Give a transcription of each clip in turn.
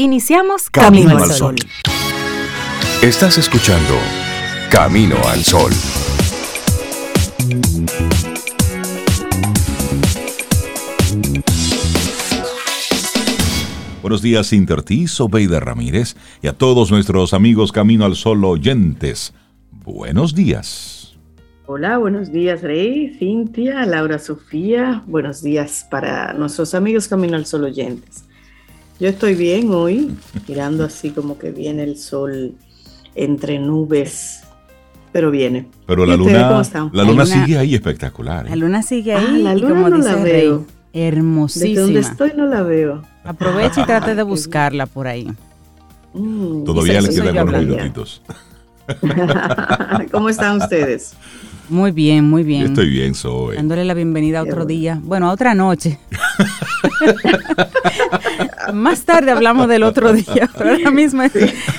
Iniciamos Camino, al Sol. Estás escuchando Camino al Sol. Buenos días, Intertis, Obeida Ramírez y a todos nuestros amigos Camino al Sol oyentes. Buenos días. Hola, buenos días, Rey, Cintia, Laura Sofía. Buenos días para nuestros amigos Camino al Sol oyentes. Yo estoy bien hoy, mirando así como que viene el sol entre nubes, pero viene. Pero la luna, la luna, sigue ahí espectacular. ¿eh? La luna sigue ahí. Ah, la luna como no la veo. hermosísima. De donde estoy no la veo. Aprovecha y trate de buscarla por ahí. Mm, Todavía le quedan unos minutitos. ¿Cómo están ustedes? Muy bien, muy bien. estoy bien, soy. Dándole la bienvenida a otro día. Bueno, a otra noche. Más tarde hablamos del otro día, pero ahora mismo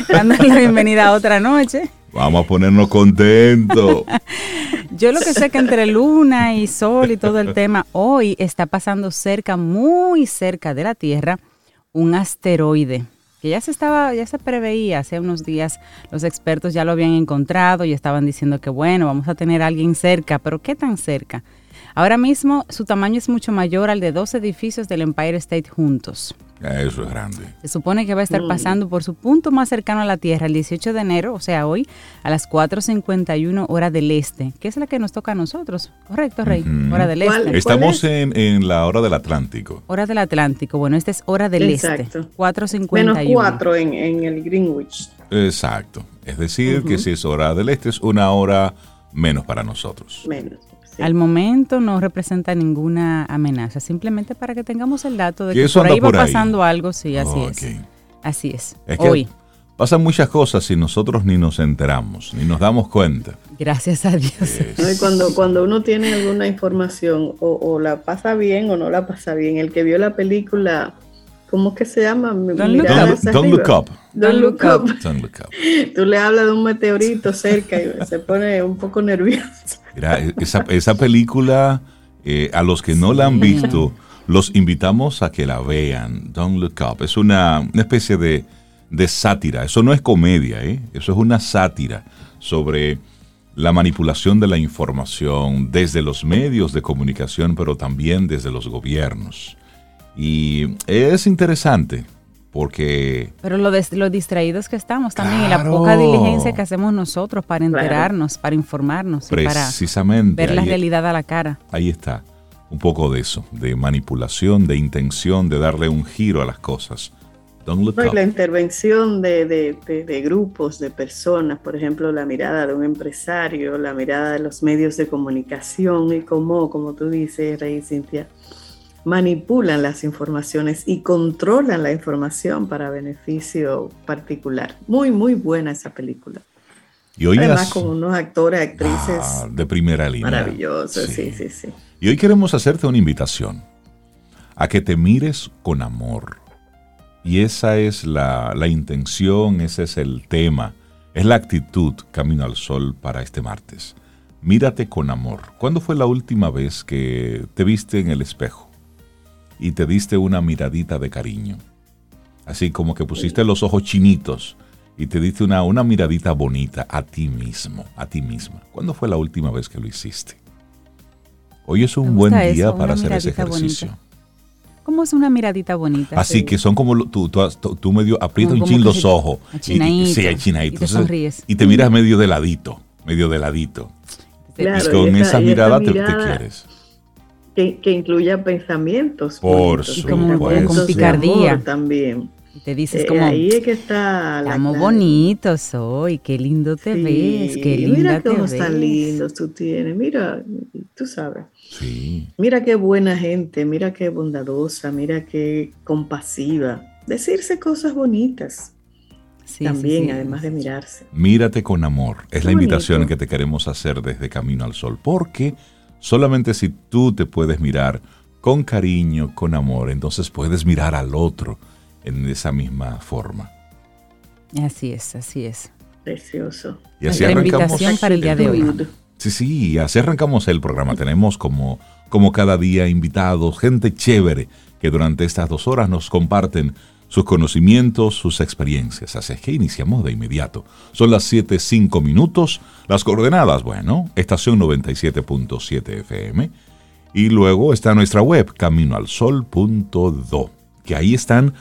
dándole la bienvenida a otra noche. Vamos a ponernos contentos. Yo lo que sé que entre luna y sol y todo el tema, hoy está pasando cerca, muy cerca de la Tierra, un asteroide que ya se estaba, ya se preveía hace unos días, los expertos ya lo habían encontrado y estaban diciendo que bueno, vamos a tener a alguien cerca, pero ¿qué tan cerca? Ahora mismo su tamaño es mucho mayor al de dos edificios del Empire State juntos. Eso es grande. Se supone que va a estar mm. pasando por su punto más cercano a la Tierra el 18 de enero, o sea, hoy, a las 4.51 hora del este, que es la que nos toca a nosotros. Correcto, Rey. Hora del este. Estamos en, la hora del Atlántico. Hora del Atlántico. Bueno, esta es hora del este. 4.51. Menos 4 en, en, el Greenwich. Exacto. Es decir, que si es hora del este, es una hora menos para nosotros. Menos. Al momento no representa ninguna amenaza, simplemente para que tengamos el dato de que, por ahí va pasando algo, sí, así es. Así es. Hoy. Pasan muchas cosas y nosotros ni nos enteramos, ni nos damos cuenta. Gracias a Dios. Cuando, cuando uno tiene alguna información o, la pasa bien o no la pasa bien, el que vio la película, ¿cómo que se llama? Don't, look, up. Don't look up. Don't look up. Don't look up. Tú le hablas de un meteorito cerca y se pone un poco nervioso. Mira, esa, esa película, eh, a los que no la han visto, los invitamos a que la vean. Don't Look Up. Es una, especie de, de, sátira. Eso no es comedia, ¿eh? Eso es una sátira sobre la manipulación de la información desde los medios de comunicación, pero también desde los gobiernos. Y es interesante porque... Pero lo, lo distraídos que estamos también y la poca diligencia que hacemos nosotros para enterarnos, para informarnos Precisamente, y para ver la realidad a la cara. Ahí está, un poco de eso, de manipulación, de intención, de darle un giro a las cosas. la intervención de, de, grupos, de personas, por ejemplo, la mirada de un empresario, la mirada de los medios de comunicación y cómo, como tú dices, Rey Cintia, manipulan las informaciones y controlan la información para beneficio particular. Muy, muy buena esa película. Y hoy Además, con unos actores, actrices. Ah, de primera línea. Maravillosos, sí. sí, sí, Y hoy queremos hacerte una invitación a que te mires con amor. Y esa es la, la intención, ese es el tema, es la actitud Camino al Sol para este martes. Mírate con amor. ¿Cuándo fue la última vez que te viste en el espejo? Y te diste una miradita de cariño. Así como que pusiste los ojos chinitos y te diste una, una miradita bonita a ti mismo, a ti misma. ¿Cuándo fue la última vez que lo hiciste? Hoy es un buen día para hacer ese ejercicio. ¿Cómo es una miradita bonita? Así que son como tú, tú, medio aprietas un chin los ojos. Y, sí, Y te sonríes. Y te miras medio de ladito, medio de ladito. y con esa, mirada, te, quieres que, incluya pensamientos. Por con picardía. También. Y te dices eh, como, ahí es que está la bonito soy, qué lindo te ves, qué linda mira te ves. tan lindos tú tienes, mira, tú sabes. Sí. Mira qué buena gente, mira qué bondadosa, mira qué compasiva. Decirse cosas bonitas. También, además de mirarse. Mírate con amor. Es la invitación que te queremos hacer desde Camino al Sol. Porque Solamente si tú te puedes mirar con cariño, con amor, entonces puedes mirar al otro en esa misma forma. Así es, así es. Precioso. Y así arrancamos para el día de hoy. Sí, sí, así arrancamos el programa. Tenemos como, como cada día invitados, gente chévere, que durante estas dos horas nos comparten sus conocimientos, sus experiencias. Así es que iniciamos de inmediato. Son las 7.05 minutos. Las coordenadas, bueno, estación 97.7 FM. Y luego está nuestra web, caminoalsol.do, que ahí están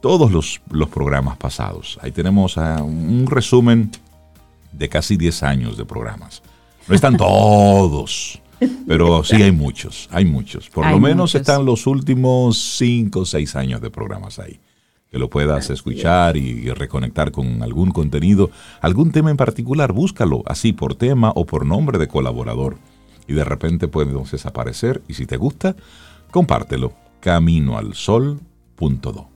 todos los, los programas pasados. Ahí tenemos uh, un resumen de casi 10 años de programas. No están todos, pero sí hay muchos, hay muchos. Por Hay lo menos muchos. están los últimos 5 o 6 años de programas ahí. Que lo puedas escuchar y, reconectar con algún contenido, algún tema en particular, búscalo así por tema o por nombre de colaborador. Y de repente puede entonces aparecer y si te gusta, compártelo. Caminoalsol.do.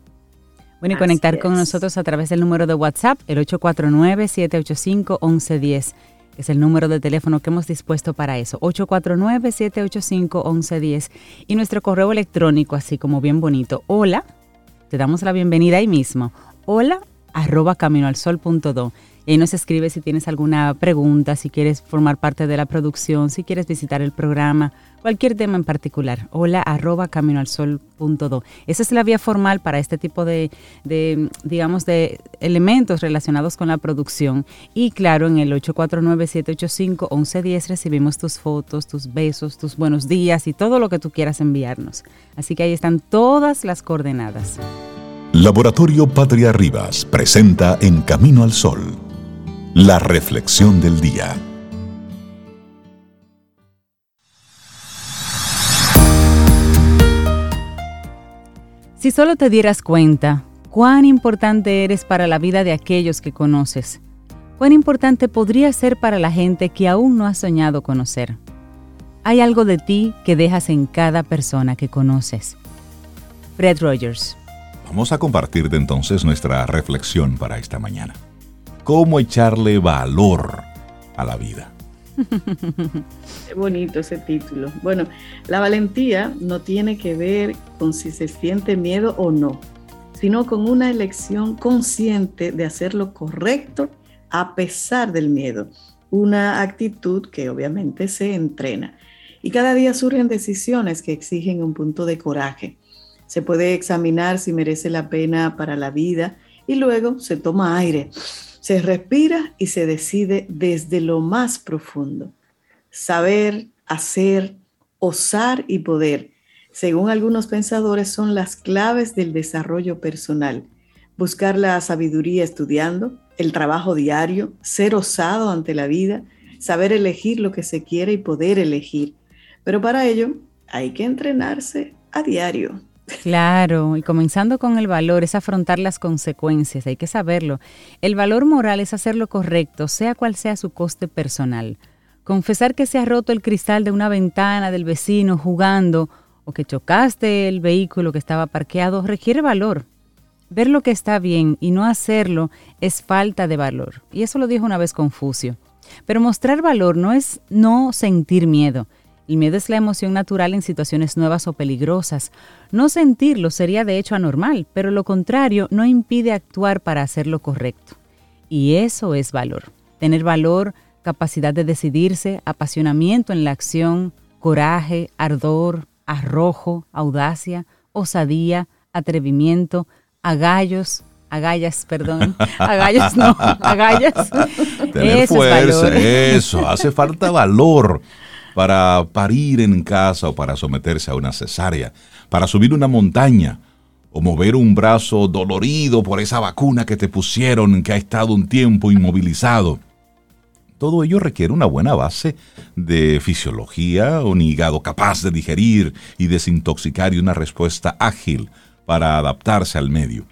Bueno, y Así conectar con nosotros a través del número de WhatsApp, el 849-785-1110, que es el número de teléfono que hemos dispuesto para eso, 849-785-1110. Y nuestro correo electrónico, así como bien bonito, hola, te damos la bienvenida ahí mismo, hola, arroba caminoalsol.do. Y nos escribe si tienes alguna pregunta, si quieres formar parte de la producción, si quieres visitar el programa, cualquier tema en particular. Hola arroba caminoalsol.do. Esa es la vía formal para este tipo de, digamos, de elementos relacionados con la producción. Y claro, en el 849-785-1110 recibimos tus fotos, tus besos, tus buenos días y todo lo que tú quieras enviarnos. Así que ahí están todas las coordenadas. Laboratorio Patria Rivas presenta En Camino al Sol, la reflexión del día. Si solo te dieras cuenta cuán importante eres para la vida de aquellos que conoces, cuán importante podría ser para la gente que aún no has soñado conocer. Hay algo de ti que dejas en cada persona que conoces. Fred Rogers. Vamos a compartir de entonces nuestra reflexión para esta mañana. ¿Cómo echarle valor a la vida? Qué bonito ese título. Bueno, la valentía no tiene que ver con si se siente miedo o no, sino con una elección consciente de hacer lo correcto a pesar del miedo. Una actitud que obviamente se entrena. Y cada día surgen decisiones que exigen un punto de coraje. Se puede examinar si merece la pena para la vida y luego se toma aire, se respira y se decide desde lo más profundo saber, hacer, osar y poder, según algunos pensadores, son las claves del desarrollo personal. Buscar la sabiduría estudiando, el trabajo diario, ser osado ante la vida, saber elegir lo que se quiere y poder elegir. Pero para ello hay que entrenarse a diario. Claro, y comenzando con el valor es afrontar las consecuencias, hay que saberlo. El valor moral es hacer lo correcto, sea cual sea su coste personal. Confesar que se ha roto el cristal de una ventana del vecino jugando o que chocaste el vehículo que estaba parqueado requiere valor. Ver lo que está bien y no hacerlo es falta de valor. Y eso lo dijo una vez Confucio. Pero mostrar valor no es no sentir miedo. El miedo es la emoción natural en situaciones nuevas o peligrosas. No sentirlo sería de hecho anormal, pero lo contrario no impide actuar para hacer lo correcto. Y eso es valor. Tener valor, capacidad de decidirse, apasionamiento en la acción, coraje, ardor, arrojo, audacia, osadía, atrevimiento, agallos, agallas, perdón, agallas no, agallas. Tener Eso es fuerza, valor. eso. Hace falta valor para parir en casa o para someterse a una cesárea, para subir una montaña o mover un brazo dolorido por esa vacuna que te pusieron que ha estado un tiempo inmovilizado. Todo ello requiere una buena base de fisiología, un hígado capaz de digerir y desintoxicar y una respuesta ágil para adaptarse al medio.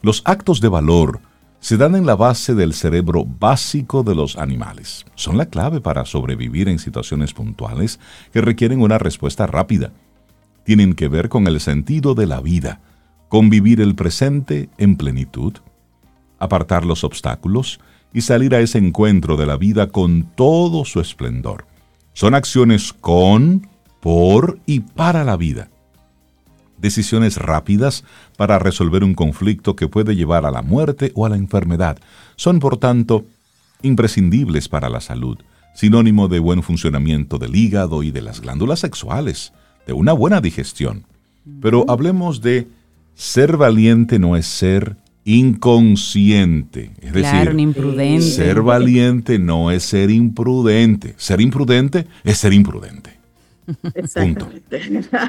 Los actos de valor se dan en la base del cerebro básico de los animales. Son la clave para sobrevivir en situaciones puntuales que requieren una respuesta rápida. Tienen que ver con el sentido de la vida, con vivir el presente en plenitud, apartar los obstáculos y salir a ese encuentro de la vida con todo su esplendor. Son acciones con, por y para la vida decisiones rápidas para resolver un conflicto que puede llevar a la muerte o a la enfermedad. Son, por tanto, imprescindibles para la salud, sinónimo de buen funcionamiento del hígado y de las glándulas sexuales, de una buena digestión. Pero hablemos de ser valiente no es ser inconsciente. Es Claro, decir, ser valiente no es ser imprudente. Ser imprudente es ser imprudente. Exactamente.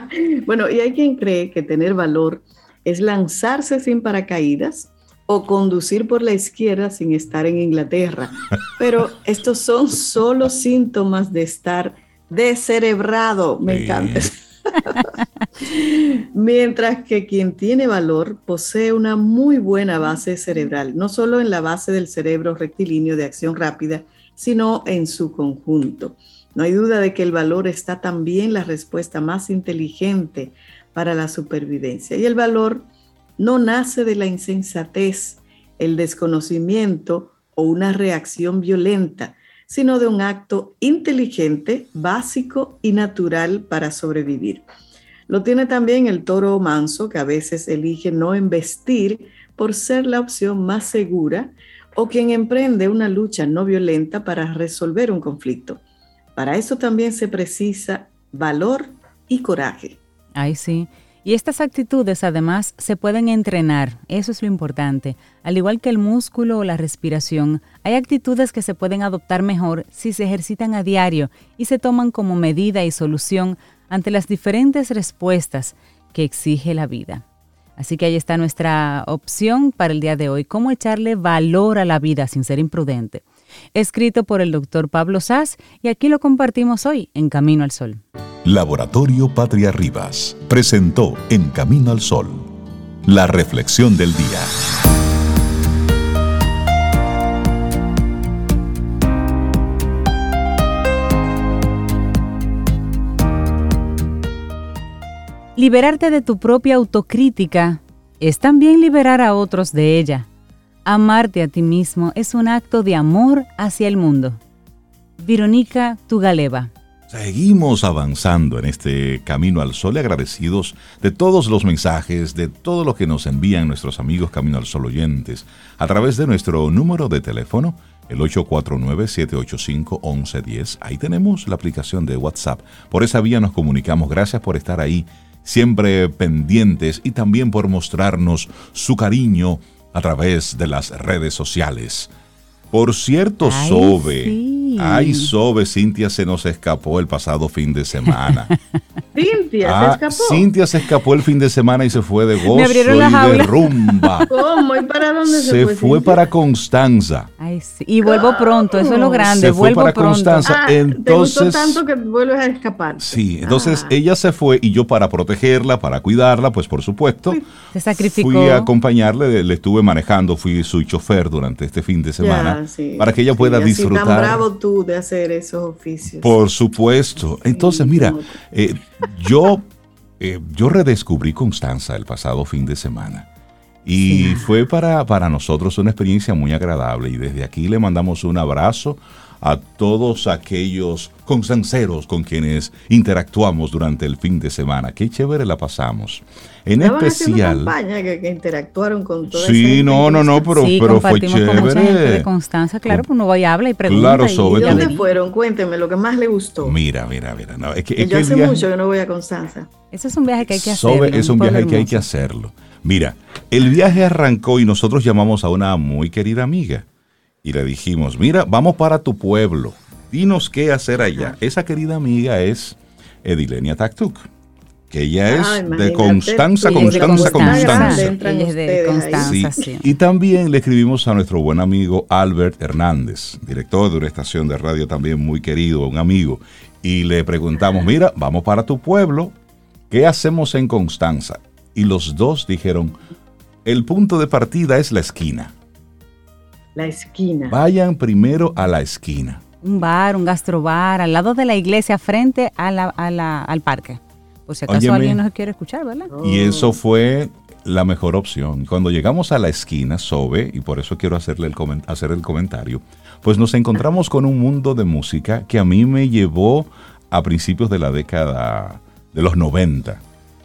bueno, y hay quien cree que tener valor es lanzarse sin paracaídas o conducir por la izquierda sin estar en Inglaterra. Pero estos son solo síntomas de estar descerebrado. Me Sí. encanta. Mientras que quien tiene valor posee una muy buena base cerebral, no solo en la base del cerebro rectilíneo de acción rápida, sino en su conjunto. No hay duda de que el valor está también la respuesta más inteligente para la supervivencia. Y el valor no nace de la insensatez, el desconocimiento o una reacción violenta, sino de un acto inteligente, básico y natural para sobrevivir. Lo tiene también el toro manso, que a veces elige no embestir por ser la opción más segura, o quien emprende una lucha no violenta para resolver un conflicto. Para eso también se precisa valor y coraje. Ay, sí. Y estas actitudes además se pueden entrenar, eso es lo importante. Al igual que el músculo o la respiración, hay actitudes que se pueden adoptar mejor si se ejercitan a diario y se toman como medida y solución ante las diferentes respuestas que exige la vida. Así que ahí está nuestra opción para el día de hoy, cómo echarle valor a la vida sin ser imprudente. Escrito por el doctor Pablo Sass y aquí lo compartimos hoy en Camino al Sol. Laboratorio Patria Rivas presentó En Camino al Sol, la reflexión del día. Liberarte de tu propia autocrítica es también liberar a otros de ella. Amarte a ti mismo es un acto de amor hacia el mundo. Verónica Tugaleva. Seguimos avanzando en este camino al sol agradecidos de todos los mensajes, de todo lo que nos envían nuestros amigos Camino al Sol oyentes a través de nuestro número de teléfono, el 849-785-1110. Ahí tenemos la aplicación de WhatsApp. Por esa vía nos comunicamos. Gracias por estar ahí, siempre pendientes y también por mostrarnos su cariño a través de las redes sociales. Por cierto, Ay, Sobe. sí. Ay, Sobe, Cintia se nos escapó el pasado fin de semana. Cintia, Ah, se escapó. Cintia se escapó el fin de semana y se fue de gozo Me abrieron la y de rumba. ¿Cómo? ¿Y para dónde se, se fue? fue Cintia? para Constanza. Ay, sí. Y vuelvo pronto, eso es lo grande, Se fue vuelvo para pronto. Constanza. Ah, te gustó entonces- tanto que vuelves a escapar. Sí, entonces Ah. ella se fue y yo para protegerla, para cuidarla, pues por supuesto, Se sacrificó. fui a acompañarle, le estuve manejando, fui su chofer durante este fin de semana Ya, sí, para que ella sí, pueda disfrutar. tan bravo de hacer esos oficios. Por supuesto. Entonces, mira, eh, yo, eh, yo redescubrí Constanza el pasado fin de semana. Y fue para, para nosotros una experiencia muy agradable. Y desde aquí le mandamos un abrazo a todos aquellos constanceros con quienes interactuamos durante el fin de semana. Qué chévere la pasamos. En especial. campaña que, que interactuaron con toda esa Sí, gente no, no, no, pero, sí, pero fue compartimos con mucha gente de chévere. Constanza, claro, pues uno va y habla y pregunta. Claro, y- sobre ¿Y todo. dónde fueron? Cuénteme lo que más le gustó. Mira, mira, mira. no, es que, es yo que hace viaje- mucho que no voy a Constanza. Eso es un viaje que hay que hacer. Sobe es un viaje que hay que hacerlo. Mira, el viaje arrancó y nosotros llamamos a una muy querida amiga y le dijimos, mira, vamos para tu pueblo, dinos qué hacer allá. Esa querida amiga es Edilenia Taktuk, que ella es Ah, de Constanza, Constanza, de Constanza. Constanza. Es. Constanza, Sí. sí. Y también le escribimos a nuestro buen amigo Albert Hernández, director de una estación de radio también muy querido, un amigo, y le preguntamos, mira, vamos para tu pueblo, ¿qué hacemos en Constanza? Y los dos dijeron, el punto de partida es la esquina. La esquina. Vayan primero a la esquina. Un bar, un gastrobar, al lado de la iglesia, frente a la, a la- al parque. Por si acaso Óyeme. alguien nos quiere escuchar, ¿verdad? Y eso fue la mejor opción. Cuando llegamos a la esquina, Sobe, y por eso quiero hacerle el hacer el comentario, pues nos encontramos con un mundo de música que a mí me llevó a principios de la década de los 90.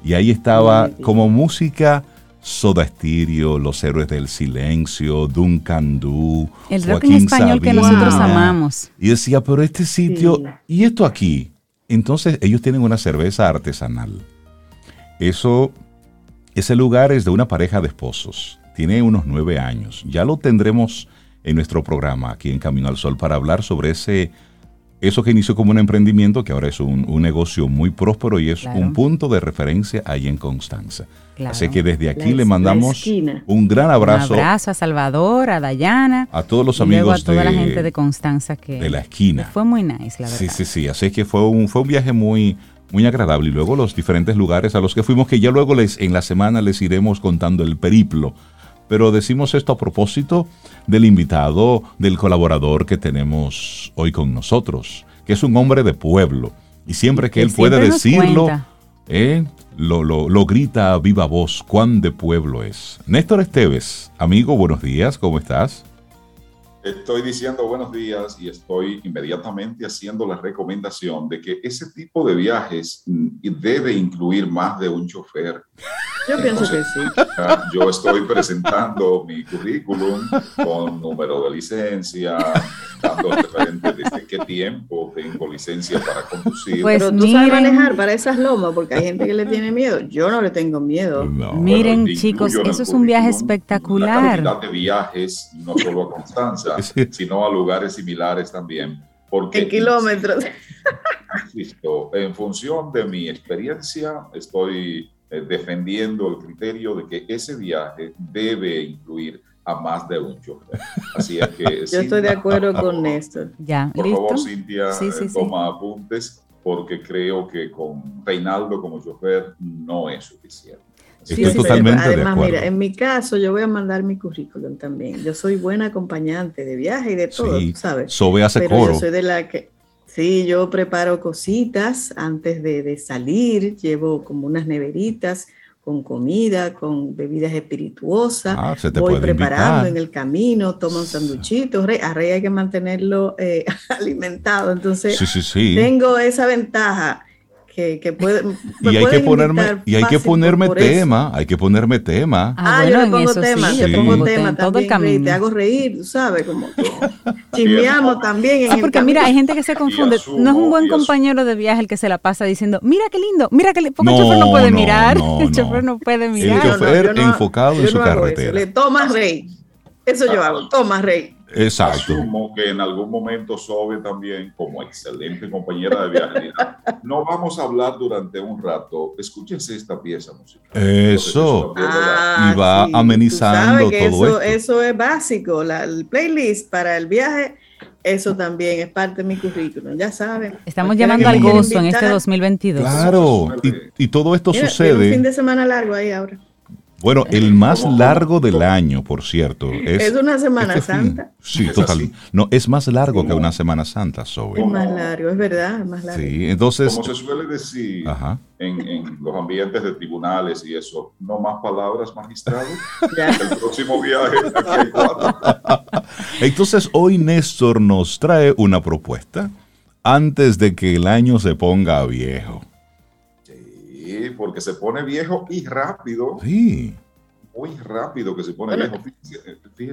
Y ahí estaba como música Soda Stereo, Los Héroes del Silencio, Duncan Du, El rock en español que nosotros amamos. Y decía, pero este sitio, Sí. ¿y esto aquí? Entonces ellos tienen una cerveza artesanal. Eso Ese lugar es de una pareja de esposos. Tiene unos nueve años. Ya lo tendremos en nuestro programa aquí en Camino al Sol para hablar sobre ese eso que inició como un emprendimiento, que ahora es un, negocio muy próspero y es un punto de referencia ahí en Constanza. Así que desde aquí le mandamos un gran abrazo. Un abrazo a Salvador, a Dayana. A todos los amigos. a toda la gente de Constanza que. De la esquina. Fue muy nice, la verdad. Sí, sí, sí. Así que fue un, fue un viaje muy, muy agradable. Y luego los diferentes lugares a los que fuimos, que ya luego les, en la semana les iremos contando el periplo. Pero decimos esto a propósito del invitado, del colaborador que tenemos hoy con nosotros, que es un hombre de pueblo. Y siempre que él puede decirlo, eh, lo, lo, grita a viva voz cuán de pueblo es. Néstor Esteves, amigo, buenos días, ¿cómo estás? Estoy diciendo buenos días y estoy inmediatamente haciendo la recomendación de que ese tipo de viajes mm, debe incluir más de un chofer. Yo pienso que sí. Yo estoy presentando mi currículum con número de licencia, dando referente desde qué tiempo tengo licencia para conducir. Pues Pero tú sabes manejar para esas lomas, porque hay gente que le tiene miedo. Yo no le tengo miedo. miren, chicos, eso es un viaje espectacular. Una de viajes, no solo a Constanza, sino a lugares similares también. Porque, en kilómetros. Insisto, en función de mi experiencia, estoy eh, defendiendo el criterio de que ese viaje debe incluir a más de un chofer. Así es que... Yo estoy de acuerdo con Néstor. Ya, por favor, Cintia, eh, toma apuntes porque creo que con Reinaldo como chofer no es suficiente. Estoy totalmente Además, de mira, en mi caso yo voy a mandar mi currículum también. Yo soy buena acompañante de viaje y de todo, ¿sabes? Sobe hace coro. Yo soy de la que, sí, yo preparo cositas antes de, de salir, llevo como unas neveritas con comida, con bebidas espirituosas. Ah, voy preparando en el camino, tomo un sanduchito. A Rey hay que mantenerlo eh, alimentado. Entonces, tengo esa ventaja que, puede, y hay que ponerme y hay que ponerme tema hay que ponerme tema. Ah, ah yo le pongo tema yo pongo tema todo el camino. te hago reír sabes como que chismeamos también sí, porque mira hay gente que se confunde. No es un buen compañero de viaje el que se la pasa diciendo mira qué lindo mira que porque el chofer no puede mirar. el chofer no puede mirar. el chofer enfocado en su carretera. Le toma rey. Eso yo hago toma rey Exacto. Asumo que en algún momento Sobe también, como excelente compañera de viaje, no vamos a hablar durante un rato. Escúchense esta pieza musical. Eso. Ah, y va amenizando todo eso, Eso es básico. La, el playlist para el viaje, eso también es parte de mi currículum. Ya saben. Estamos llamando al gozo en este 2022. Claro. Y, todo esto sucede. un fin de semana largo ahí ahora. Bueno, el más largo del año, por cierto. Es, una Semana este Santa. Sí, total. No, es más largo que una Semana Santa, Zoe. Es más largo, es verdad, es más largo. Sí, entonces... Como se suele decir en, los ambientes de tribunales y eso, no más palabras, magistrado. El próximo viaje, aquí hay cuatro. Entonces, hoy Néstor nos trae una propuesta antes de que el año se ponga viejo porque se pone viejo y rápido. Sí. Muy rápido que se pone viejo.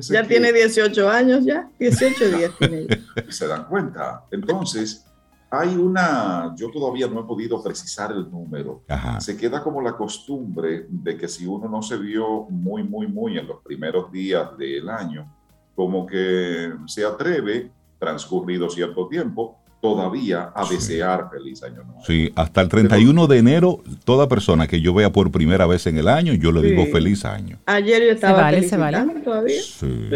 ya tiene 18 años, ya. 18 días tiene. se dan cuenta. Entonces, hay una, yo todavía no he podido precisar el número. Se queda como la costumbre de que si uno no se vio muy, muy, muy en los primeros días del año, como que se atreve, transcurrido cierto tiempo, todavía a desear feliz año nuevo. Sí, hasta el 31 de enero, toda persona que yo vea por primera vez en el año, yo le digo feliz año. Ayer yo estaba se vale, todavía. Sí.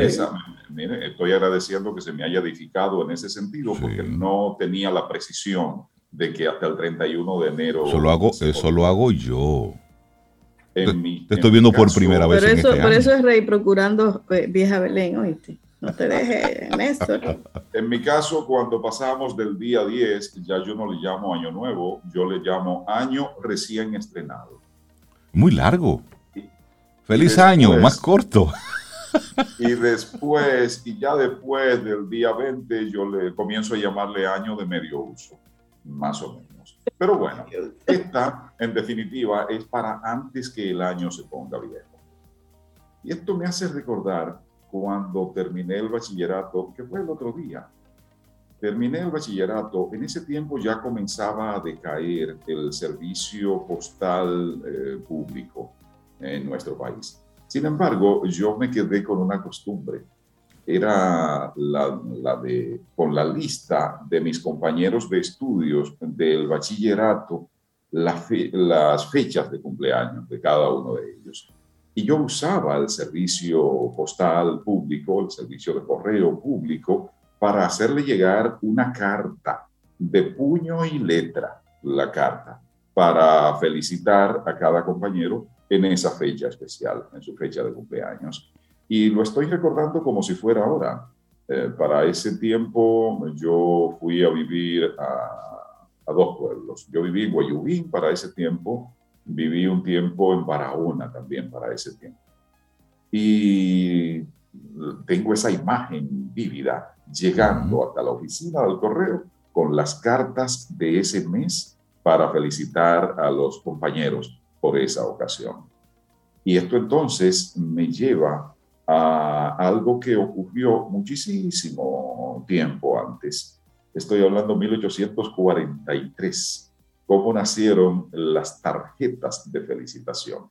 mire, estoy agradeciendo que se me haya edificado en ese sentido, porque no tenía la precisión de que hasta el 31 de enero... Eso lo hago, eso lo hago yo. te, estoy viendo por primera vez en eso, este Por eso es Rey procurando eh, vieja Belén, ¿oíste? No te dejes, Néstor. En mi caso, cuando pasamos del día 10, ya yo no le llamo año nuevo, yo le llamo año recién estrenado. Muy largo. Feliz año, más corto. Y después, y ya después del día 20, yo le comienzo a llamarle año de medio uso, más o menos. Pero bueno, esta, en definitiva, es para antes que el año se ponga viejo. Y esto me hace recordar cuando terminé el bachillerato, que fue el otro día. Terminé el bachillerato, en ese tiempo ya comenzaba a decaer el servicio postal eh, público. en nuestro país. Sin embargo, yo me quedé con una costumbre. Era la, la de, con la lista de mis compañeros de estudios del bachillerato, las fechas de cumpleaños de cada uno de ellos. Y yo usaba el servicio postal público, el servicio de correo público, para hacerle llegar una carta de puño y letra, la carta, para felicitar a cada compañero en esa fecha especial, en su fecha de cumpleaños. Y lo estoy recordando como si fuera ahora. Eh, para ese tiempo yo fui a vivir a, a, dos pueblos. Yo viví en Guayubín para ese tiempo, viví un tiempo en Barahona también para ese tiempo. Y tengo esa imagen vívida llegando hasta la oficina del correo con las cartas de ese mes para felicitar a los compañeros por esa ocasión. Y esto entonces me lleva a algo que ocurrió muchísimo tiempo antes. Estoy hablando 1843, cómo nacieron las tarjetas de felicitación.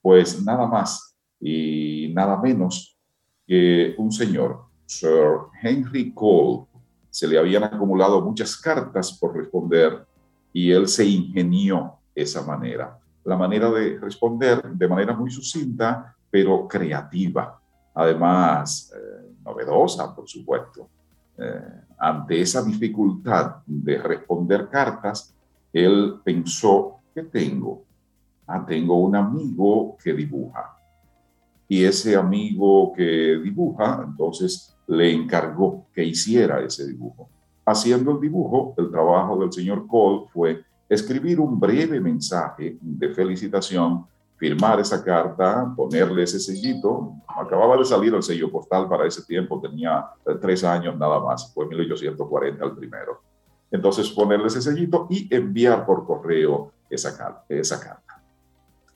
Pues nada más y nada menos que un señor, Sir Henry Cole, se le habían acumulado muchas cartas por responder y él se ingenió esa manera la manera de responder de manera muy sucinta, pero creativa. Además, eh, novedosa, por supuesto. Eh, ante esa dificultad de responder cartas, él pensó, ¿qué tengo? Ah, tengo un amigo que dibuja. Y ese amigo que dibuja, entonces le encargó que hiciera ese dibujo. Haciendo el dibujo, el trabajo del señor Cole fue escribir un breve mensaje de felicitación, firmar esa carta, ponerle ese sellito. Acababa de salir el sello postal para ese tiempo, tenía eh, tres años nada más, fue 1840 el primero. Entonces ponerle ese sellito y enviar por correo esa. Esa carta.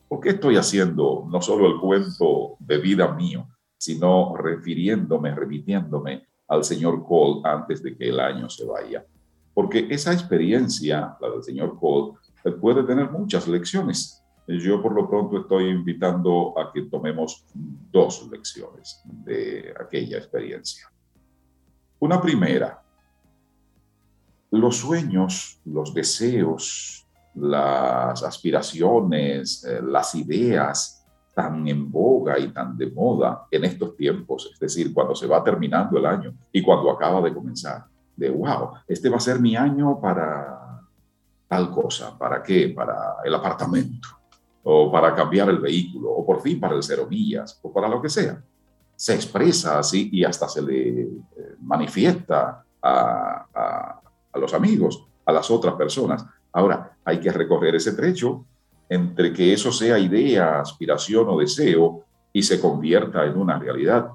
¿Por qué estoy haciendo no solo el cuento de vida mío, sino refiriéndome, remitiéndome al señor Cole antes de que el año se vaya? porque esa experiencia, la del señor Cole, puede tener muchas lecciones. Yo por lo pronto estoy invitando a que tomemos dos lecciones de aquella experiencia. Una primera, los sueños, los deseos, las aspiraciones, eh, las ideas tan en boga y tan de moda en estos tiempos, es decir, cuando se va terminando el año y cuando acaba de comenzar de, wow, este va a ser mi año para tal cosa, ¿para qué? Para el apartamento, o para cambiar el vehículo, o por fin para el cero millas, o para lo que sea. Se expresa así y hasta se le eh, manifiesta a, a, a los amigos, a las otras personas. Ahora, hay que recorrer ese trecho entre que eso sea idea, aspiración o deseo y se convierta en una realidad.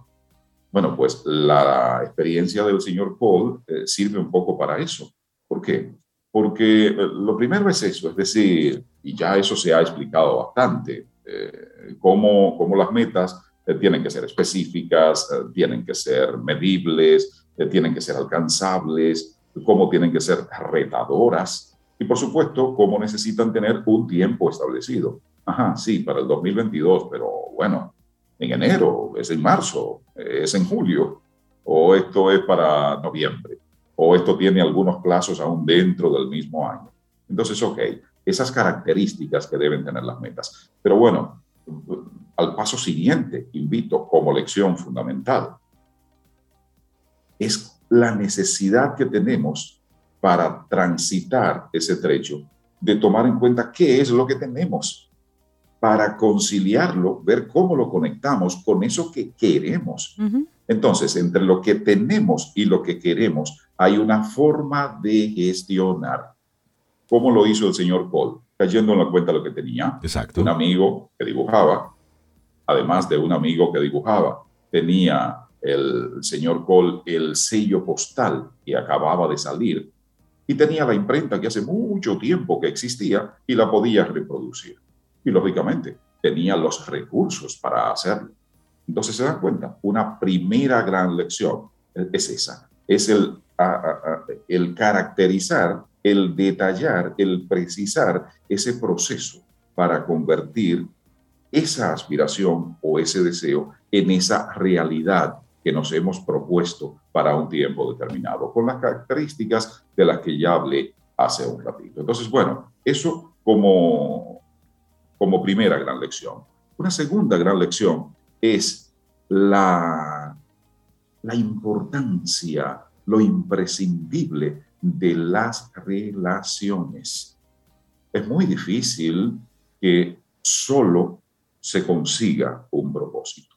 Bueno, pues la experiencia del señor Cole eh, sirve un poco para eso. ¿Por qué? Porque eh, lo primero es eso, es decir, y ya eso se ha explicado bastante, eh, cómo, cómo, las metas tienen que ser específicas, tienen que ser medibles, tienen que ser alcanzables, cómo tienen que ser retadoras y por supuesto cómo necesitan tener un tiempo establecido. Ajá, sí, para el 2022, pero bueno, en enero, es en marzo, es en julio, o esto es para noviembre, o esto tiene algunos plazos aún dentro del mismo año. Entonces, ok, esas características que deben tener las metas. Pero bueno, al paso siguiente, invito como lección fundamental, es la necesidad que tenemos para transitar ese trecho de tomar en cuenta qué es lo que tenemos para conciliarlo, ver cómo lo conectamos con eso que queremos. Entonces, entre lo que tenemos y lo que queremos, hay una forma de gestionar. ¿Cómo lo hizo el señor Cole? Cayendo en la cuenta de lo que tenía. Exacto. Un amigo que dibujaba, además de un amigo que dibujaba, tenía el señor Cole el sello postal que acababa de salir y tenía la imprenta que hace mucho tiempo que existía y la podía reproducir. Y lógicamente tenía los recursos para hacerlo. Entonces se dan cuenta, una primera gran lección es esa, es el, el caracterizar, el detallar, el precisar ese proceso para convertir esa aspiración o ese deseo en esa realidad que nos hemos propuesto para un tiempo determinado, con las características de las que ya hablé hace un ratito. Entonces, bueno, eso como, como primera gran lección. Una segunda gran lección es la, la importancia, lo imprescindible de las relaciones. Es muy difícil que solo se consiga un propósito.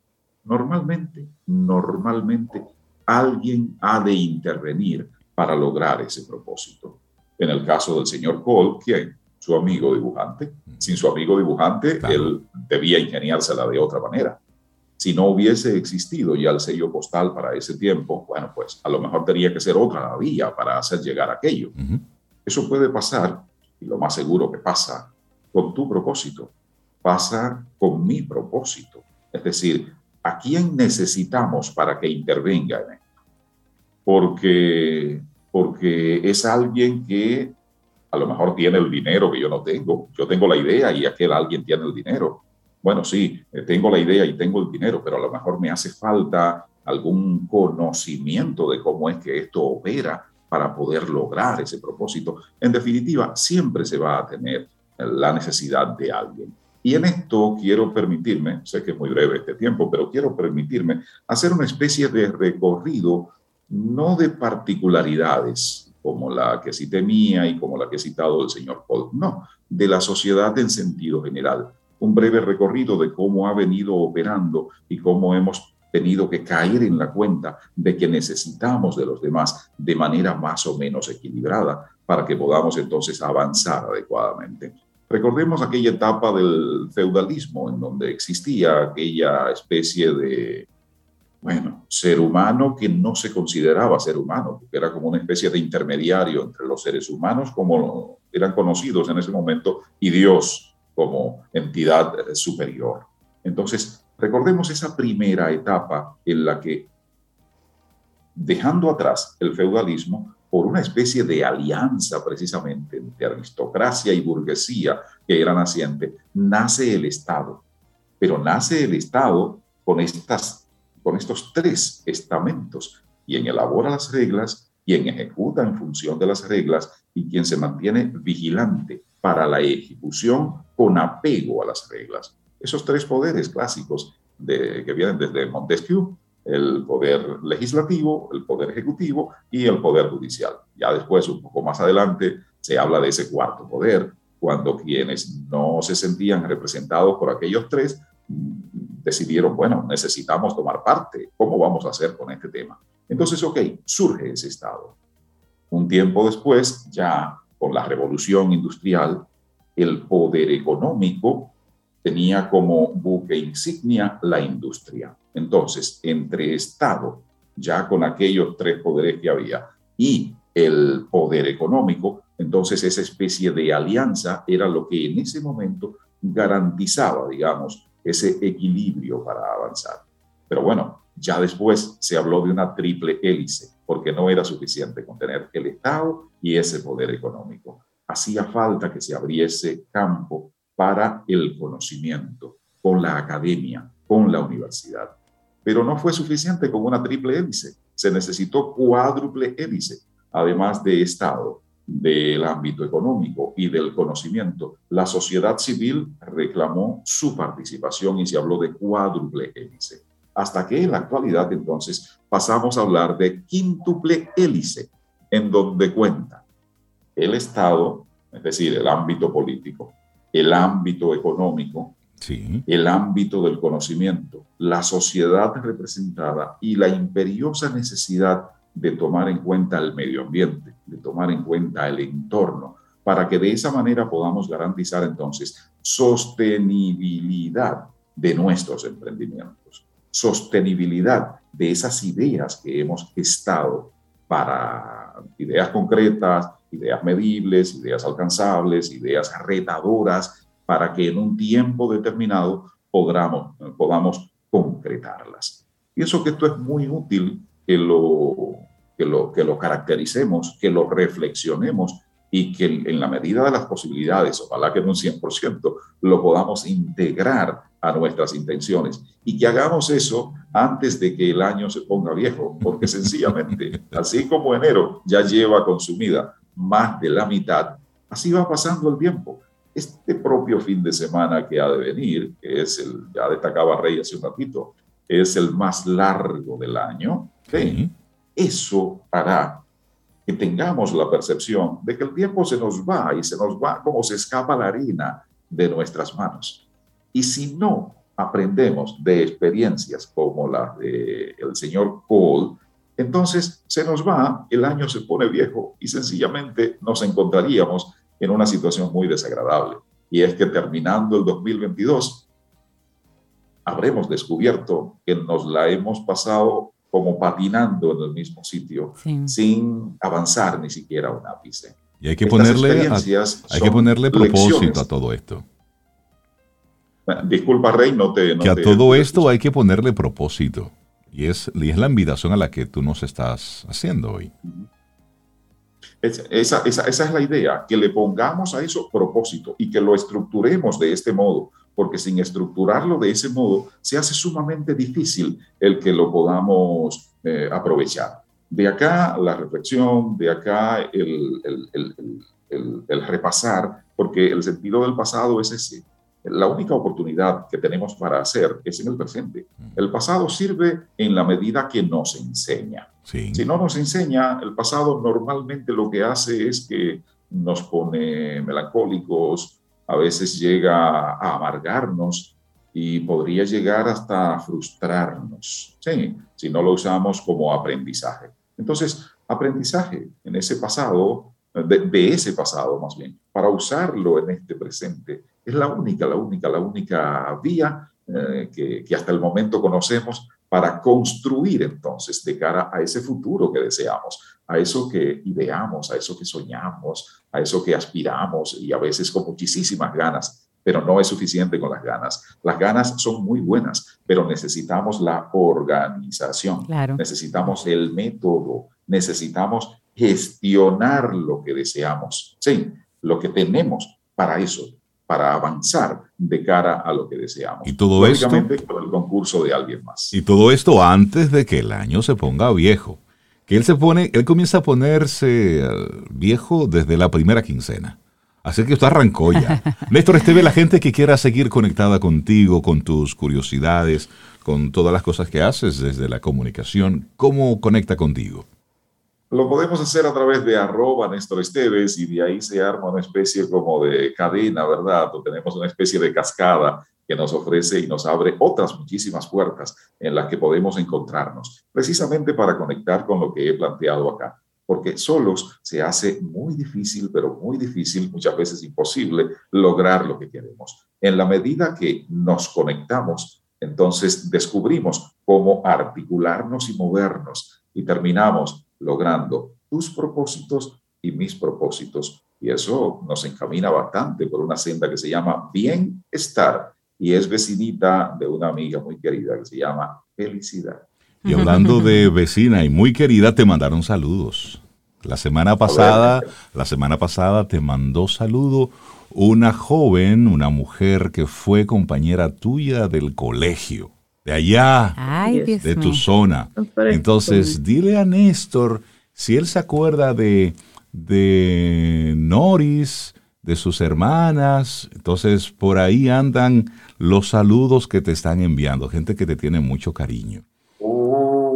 Normalmente, normalmente alguien ha de intervenir para lograr ese propósito. En el caso del señor Cole, ¿quién? Su amigo dibujante. Sin su amigo dibujante, él debía ingeniársela de otra manera. Si no hubiese existido ya el sello postal para ese tiempo, bueno, pues a lo mejor tenía que ser otra la vía para hacer llegar aquello. Eso puede pasar, y lo más seguro que pasa, con tu propósito, pasa con mi propósito. Es decir, ¿a quién necesitamos para que intervenga en esto? Porque, porque es alguien que a lo mejor tiene el dinero que yo no tengo. Yo tengo la idea y aquel alguien tiene el dinero bueno, sí, eh, tengo la idea y tengo el dinero, pero a lo mejor me hace falta algún conocimiento de cómo es que esto opera para poder lograr ese propósito. En definitiva, siempre se va a tener la necesidad de alguien. Y en esto quiero permitirme, sé que es muy breve este tiempo, pero quiero permitirme hacer una especie de recorrido, no de particularidades como la que cité mía y como la que he citado el señor Paul, no, de la sociedad en sentido general un breve recorrido de cómo ha venido operando y cómo hemos tenido que caer en la cuenta de que necesitamos de los demás de manera más o menos equilibrada para que podamos entonces avanzar adecuadamente. Recordemos aquella etapa del feudalismo en donde existía aquella especie de, bueno, ser humano que no se consideraba ser humano, que era como una especie de intermediario entre los seres humanos como eran conocidos en ese momento y Dios como entidad eh, superior. Entonces, recordemos esa primera etapa en la que, dejando atrás el feudalismo, por una especie de alianza precisamente entre aristocracia y burguesía que era naciente, nace el Estado. Pero nace el Estado con, estas, con estos tres estamentos, quien elabora las reglas, quien ejecuta en función de las reglas y quien se mantiene vigilante para la ejecución con apego a las reglas. Esos tres poderes clásicos que vienen desde Montesquieu, el poder legislativo, el poder ejecutivo y el poder judicial. Ya después, un poco más adelante, se habla de ese cuarto poder, cuando quienes no se sentían representados por aquellos tres decidieron, bueno, necesitamos tomar parte, ¿cómo vamos a hacer con este tema? Entonces, ok, surge ese Estado. Un tiempo después, ya con la revolución industrial, el poder económico tenía como buque insignia la industria. Entonces, entre Estado, ya con aquellos tres poderes que había, y el poder económico, entonces esa especie de alianza era lo que en ese momento garantizaba, digamos, ese equilibrio para avanzar. Pero bueno, ya después se habló de una triple hélice, porque no era suficiente con tener el Estado y ese poder económico hacía falta que se abriese campo para el conocimiento, con la academia, con la universidad. Pero no fue suficiente con una triple hélice, se necesitó cuádruple hélice, además de Estado, del ámbito económico y del conocimiento. La sociedad civil reclamó su participación y se habló de cuádruple hélice. Hasta que en la actualidad entonces pasamos a hablar de quíntuple hélice, en donde cuenta el Estado, es decir, el ámbito político, el ámbito económico, el ámbito del conocimiento, la sociedad representada y la imperiosa necesidad de tomar en cuenta el medio ambiente, de tomar en cuenta el entorno, para que de esa manera podamos garantizar entonces sostenibilidad de nuestros emprendimientos, sostenibilidad de esas ideas que hemos estado para ideas concretas, ideas medibles, ideas alcanzables, ideas retadoras, para que en un tiempo determinado podamos, podamos concretarlas. Pienso que esto es muy útil que lo, que lo, que lo caractericemos, que lo reflexionemos y que en la medida de las posibilidades, ojalá que en un 100%, lo podamos integrar a nuestras intenciones y que hagamos eso antes de que el año se ponga viejo, porque sencillamente, así como enero ya lleva consumida más de la mitad, así va pasando el tiempo. Este propio fin de semana que ha de venir, que es el, ya destacaba Rey hace un ratito, es el más largo del año, eso hará que tengamos la percepción de que el tiempo se nos va y se nos va como se escapa la harina de nuestras manos. Y si no aprendemos de experiencias como la del el señor Cole, entonces se nos va, el año se pone viejo y sencillamente nos encontraríamos en una situación muy desagradable. Y es que terminando el 2022, habremos descubierto que nos la hemos pasado como patinando en el mismo sitio, sin avanzar ni siquiera un ápice. Y hay que ponerle, hay que ponerle propósito a todo esto. Disculpa, Rey, no te... que a todo esto hay que ponerle propósito. Y es, y es la invitación a la que tú nos estás haciendo hoy. Esa, es la idea, que le pongamos a eso propósito y que lo estructuremos de este modo, porque sin estructurarlo de ese modo se hace sumamente difícil el que lo podamos eh, aprovechar. De acá la reflexión, de acá el, el, el, repasar, porque el sentido del pasado es ese. La única oportunidad que tenemos para hacer es en el presente. Mm. El pasado sirve en la medida que nos enseña. Si no nos enseña, el pasado normalmente lo que hace es que nos pone melancólicos, a veces llega a amargarnos y podría llegar hasta frustrarnos, ¿sí? si no lo usamos como aprendizaje. Entonces, aprendizaje en ese pasado, de, ese pasado más bien, para usarlo en este presente, es la única, la única, la única vía eh, que, que hasta el momento conocemos para construir entonces de cara a ese futuro que deseamos, a eso que ideamos, a eso que soñamos, a eso que aspiramos y a veces con muchísimas ganas, pero no es suficiente con las ganas. Las ganas son muy buenas, pero necesitamos la organización, necesitamos el método, necesitamos gestionar lo que deseamos, sí, lo que tenemos para eso, para avanzar de cara a lo que deseamos. Y todo esto con el concurso de alguien más. Y todo esto antes de que el año se ponga viejo. Que él se pone, él comienza a ponerse eh, viejo desde la primera quincena. Así que usted arrancó ya. Néstor ve la gente que quiera seguir conectada contigo, con tus curiosidades, con todas las cosas que haces desde la comunicación, ¿cómo conecta contigo? Lo podemos hacer a través de arroba Néstor Esteves y de ahí se arma una especie como de cadena, ¿verdad? O tenemos una especie de cascada que nos ofrece y nos abre otras muchísimas puertas en las que podemos encontrarnos, precisamente para conectar con lo que he planteado acá. Porque solos se hace muy difícil, pero muy difícil, muchas veces imposible, lograr lo que queremos. En la medida que nos conectamos, entonces descubrimos cómo articularnos y movernos y terminamos logrando tus propósitos y mis propósitos. Y eso nos encamina bastante por una senda que se llama bienestar y es vecinita de una amiga muy querida que se llama Felicidad. Y hablando de vecina y muy querida, te mandaron saludos. La semana pasada, la semana pasada te mandó saludo una joven, una mujer que fue compañera tuya del colegio de allá, de tu zona. Entonces, dile a Néstor si él se acuerda de, de Noris, de sus hermanas. Entonces, por ahí andan los saludos que te están enviando, gente que te tiene mucho cariño.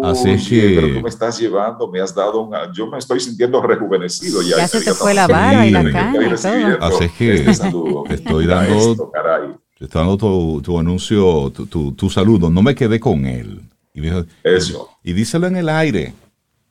Así que... Pero tú me estás llevando, me has dado un... Yo me estoy sintiendo rejuvenecido ya. Ya se te fue la barba y la cara y todo. Así que este estoy dando... Estoy dando tu, anuncio, tu, tu, saludo. No me quedé con él. Y dijo, Eso. Y díselo en el aire.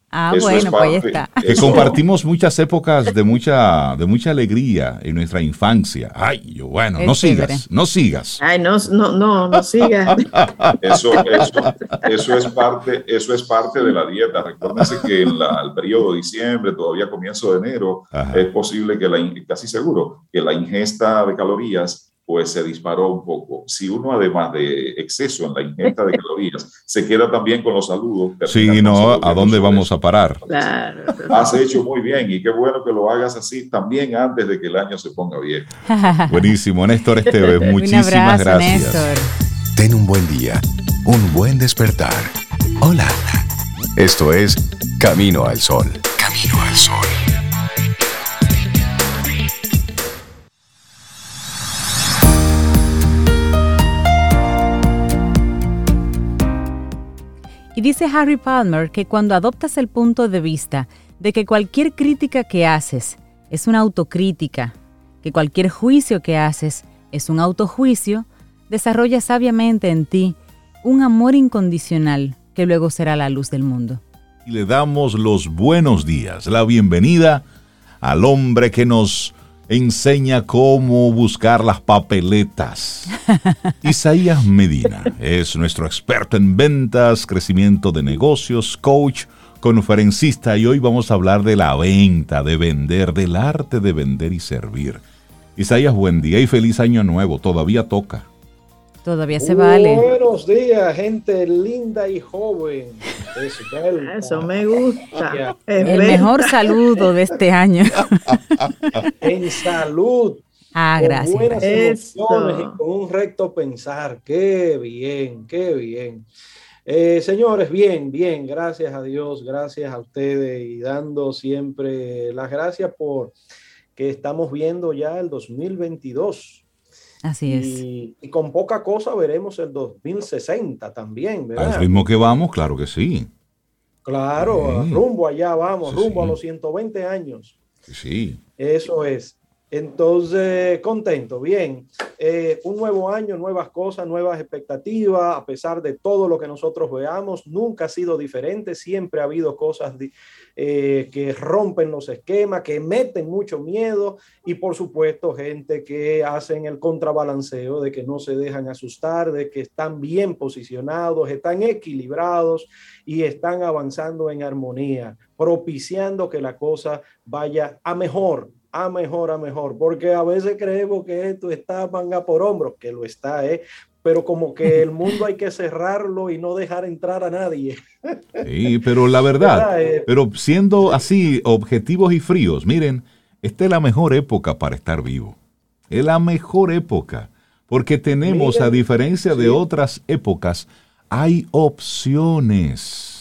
Ah, bueno, pues ahí está. Que compartimos muchas épocas de mucha, de mucha alegría en nuestra infancia. Ay, yo, bueno, no sigas, no sigas. Ay, no, no, no, no sigas. Eso, eso, eso, es parte, eso es parte de la dieta. Recuérdense que en el periodo de diciembre, todavía comienzo de enero, es posible que la, casi seguro, que la ingesta de calorías pues se disparó un poco. Si uno, además de exceso en la ingesta de calorías, se queda también con los saludos. Sí, no, ¿a dónde vamos a parar? Claro. Has hecho muy bien y qué bueno que lo hagas así también antes de que el año se ponga bien. Buenísimo, Néstor Esteves, muchísimas gracias. Néstor. Ten un buen día, un buen despertar. Hola. Esto es Camino al Sol. Camino al Sol. Y dice Harry Palmer que cuando adoptas el punto de vista de que cualquier crítica que haces es una autocrítica, que cualquier juicio que haces es un autojuicio, desarrolla sabiamente en ti un amor incondicional que luego será la luz del mundo. Y le damos los buenos días, la bienvenida al hombre que nos enseña cómo buscar las papeletas. Isaías Medina es nuestro experto en ventas, crecimiento de negocios, coach, conferencista y hoy vamos a hablar de la venta, de vender, del arte de vender y servir. Isaías, buen día y feliz año nuevo. Todavía toca. Todavía se vale. Buenos días, gente linda y joven. Eso me gusta. El mejor saludo de este año. en salud. Ah, gracias. Con buenas emociones y con un recto pensar. Qué bien, qué bien. Eh, señores, bien, bien, gracias a Dios, gracias a ustedes y dando siempre las gracias por que estamos viendo ya el 2022. Así es. Y, con poca cosa veremos el 2060 también, ¿verdad? Al ritmo que vamos, claro que sí. Claro, rumbo allá vamos, rumbo a los 120 años. Sí. Eso es. Entonces, contento, bien. Eh, un nuevo año, nuevas cosas, nuevas expectativas, a pesar de todo lo que nosotros veamos, nunca ha sido diferente, siempre ha habido cosas eh, que rompen los esquemas, que meten mucho miedo y por supuesto gente que hacen el contrabalanceo, de que no se dejan asustar, de que están bien posicionados, están equilibrados y están avanzando en armonía, propiciando que la cosa vaya a mejor a mejor, a mejor, porque a veces creemos que esto está manga por hombro, que lo está, ¿eh? Pero como que el mundo hay que cerrarlo y no dejar entrar a nadie. Sí, pero la verdad, eh, pero siendo así objetivos y fríos, miren, esta es la mejor época para estar vivo. Es la mejor época, porque tenemos, a diferencia de otras épocas, hay opciones.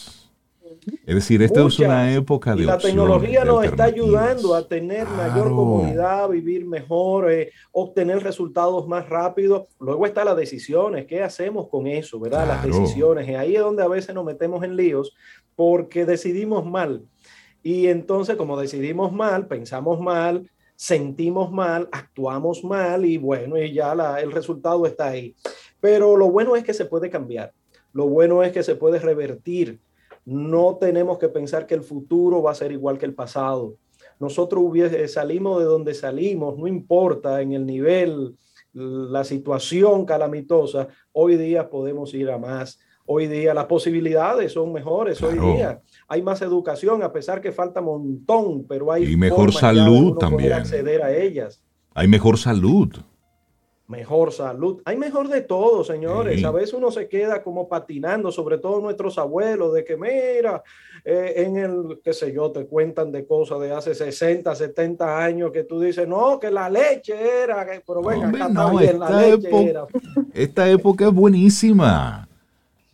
Es decir, esta es una época de... Y la tecnología nos está ayudando a tener mayor comodidad, vivir mejor, eh, obtener resultados más rápidos. Luego está las decisiones, ¿qué hacemos con eso? ¿Verdad? Las decisiones. Y ahí es donde a veces nos metemos en líos porque decidimos mal. Y entonces, como decidimos mal, pensamos mal, sentimos mal, actuamos mal y bueno, y ya el resultado está ahí. Pero lo bueno es que se puede cambiar. Lo bueno es que se puede revertir no tenemos que pensar que el futuro va a ser igual que el pasado. Nosotros salimos de donde salimos, no importa en el nivel, la situación calamitosa, hoy día podemos ir a más. Hoy día las posibilidades son mejores, hoy día hay más educación, a pesar que falta un montón, pero hay y mejor salud también. acceder a ellas. Hay mejor salud mejor salud. Hay mejor de todo, señores. A veces uno se queda como patinando, sobre todo nuestros abuelos, de que mira, eh, en el, qué sé yo, te cuentan de cosas de hace 60, 70 años que tú dices, no, que la leche era, pero venga, acá está bien, la leche era. Esta época es buenísima.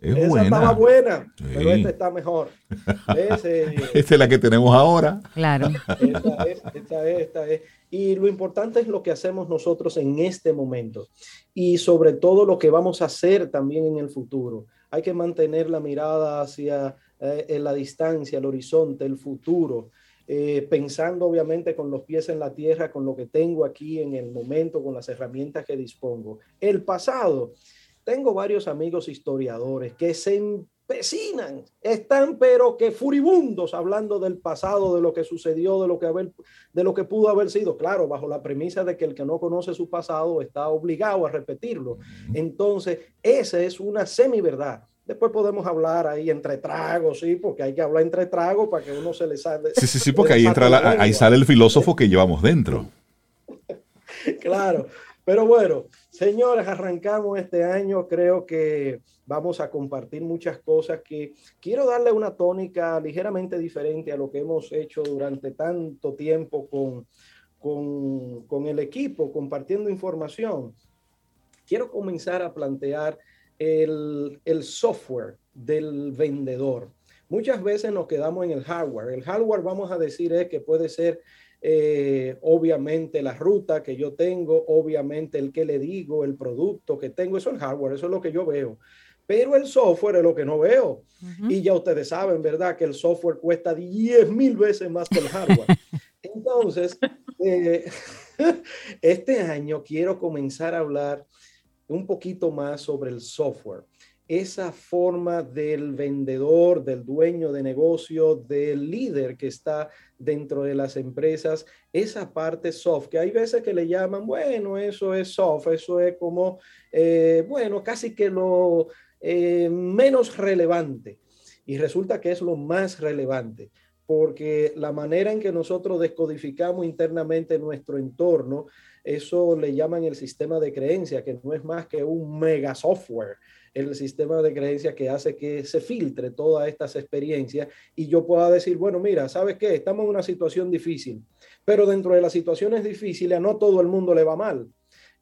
Es Esa buena. estaba buena, pero esta está mejor. Ese, esta es la que tenemos ahora. Claro. Esta es, esta es, esta es. Y lo importante es lo que hacemos nosotros en este momento y sobre todo lo que vamos a hacer también en el futuro. Hay que mantener la mirada hacia eh, la distancia, el horizonte, el futuro, eh, pensando obviamente con los pies en la tierra, con lo que tengo aquí en el momento, con las herramientas que dispongo. El pasado, tengo varios amigos historiadores que se vecinan, están pero que furibundos hablando del pasado, de lo que sucedió, de lo que, haber, de lo que pudo haber sido, claro, bajo la premisa de que el que no conoce su pasado está obligado a repetirlo. Entonces, esa es una semi-verdad. Después podemos hablar ahí entre tragos, sí, porque hay que hablar entre tragos para que uno se le salga. Sí, sí, sí, porque ahí, entra ahí sale el filósofo que llevamos dentro. claro, pero bueno, señores, arrancamos este año. Creo que vamos a compartir muchas cosas que quiero darle una tónica ligeramente diferente a lo que hemos hecho durante tanto tiempo con, con, el equipo, compartiendo información. Quiero comenzar a plantear el, el software del vendedor. Muchas veces nos quedamos en el hardware. El hardware, vamos a decir, es que puede ser eh, obviamente la ruta que yo tengo, obviamente el que le digo, el producto que tengo, eso es el hardware, eso es lo que yo veo. Pero el software es lo que no veo. Y ya ustedes saben, ¿verdad? Que el software cuesta 10 mil veces más que el hardware. Entonces, eh, este año quiero comenzar a hablar un poquito más sobre el software esa forma del vendedor, del dueño de negocio, del líder que está dentro de las empresas, esa parte soft, que hay veces que le llaman, bueno, eso es soft, eso es como, eh, bueno, casi que lo eh, menos relevante. Y resulta que es lo más relevante, porque la manera en que nosotros descodificamos internamente nuestro entorno, eso le llaman el sistema de creencia, que no es más que un mega software el sistema de creencias que hace que se filtre todas estas experiencias y yo pueda decir, bueno, mira, ¿sabes qué? Estamos en una situación difícil, pero dentro de las situaciones difíciles a no todo el mundo le va mal.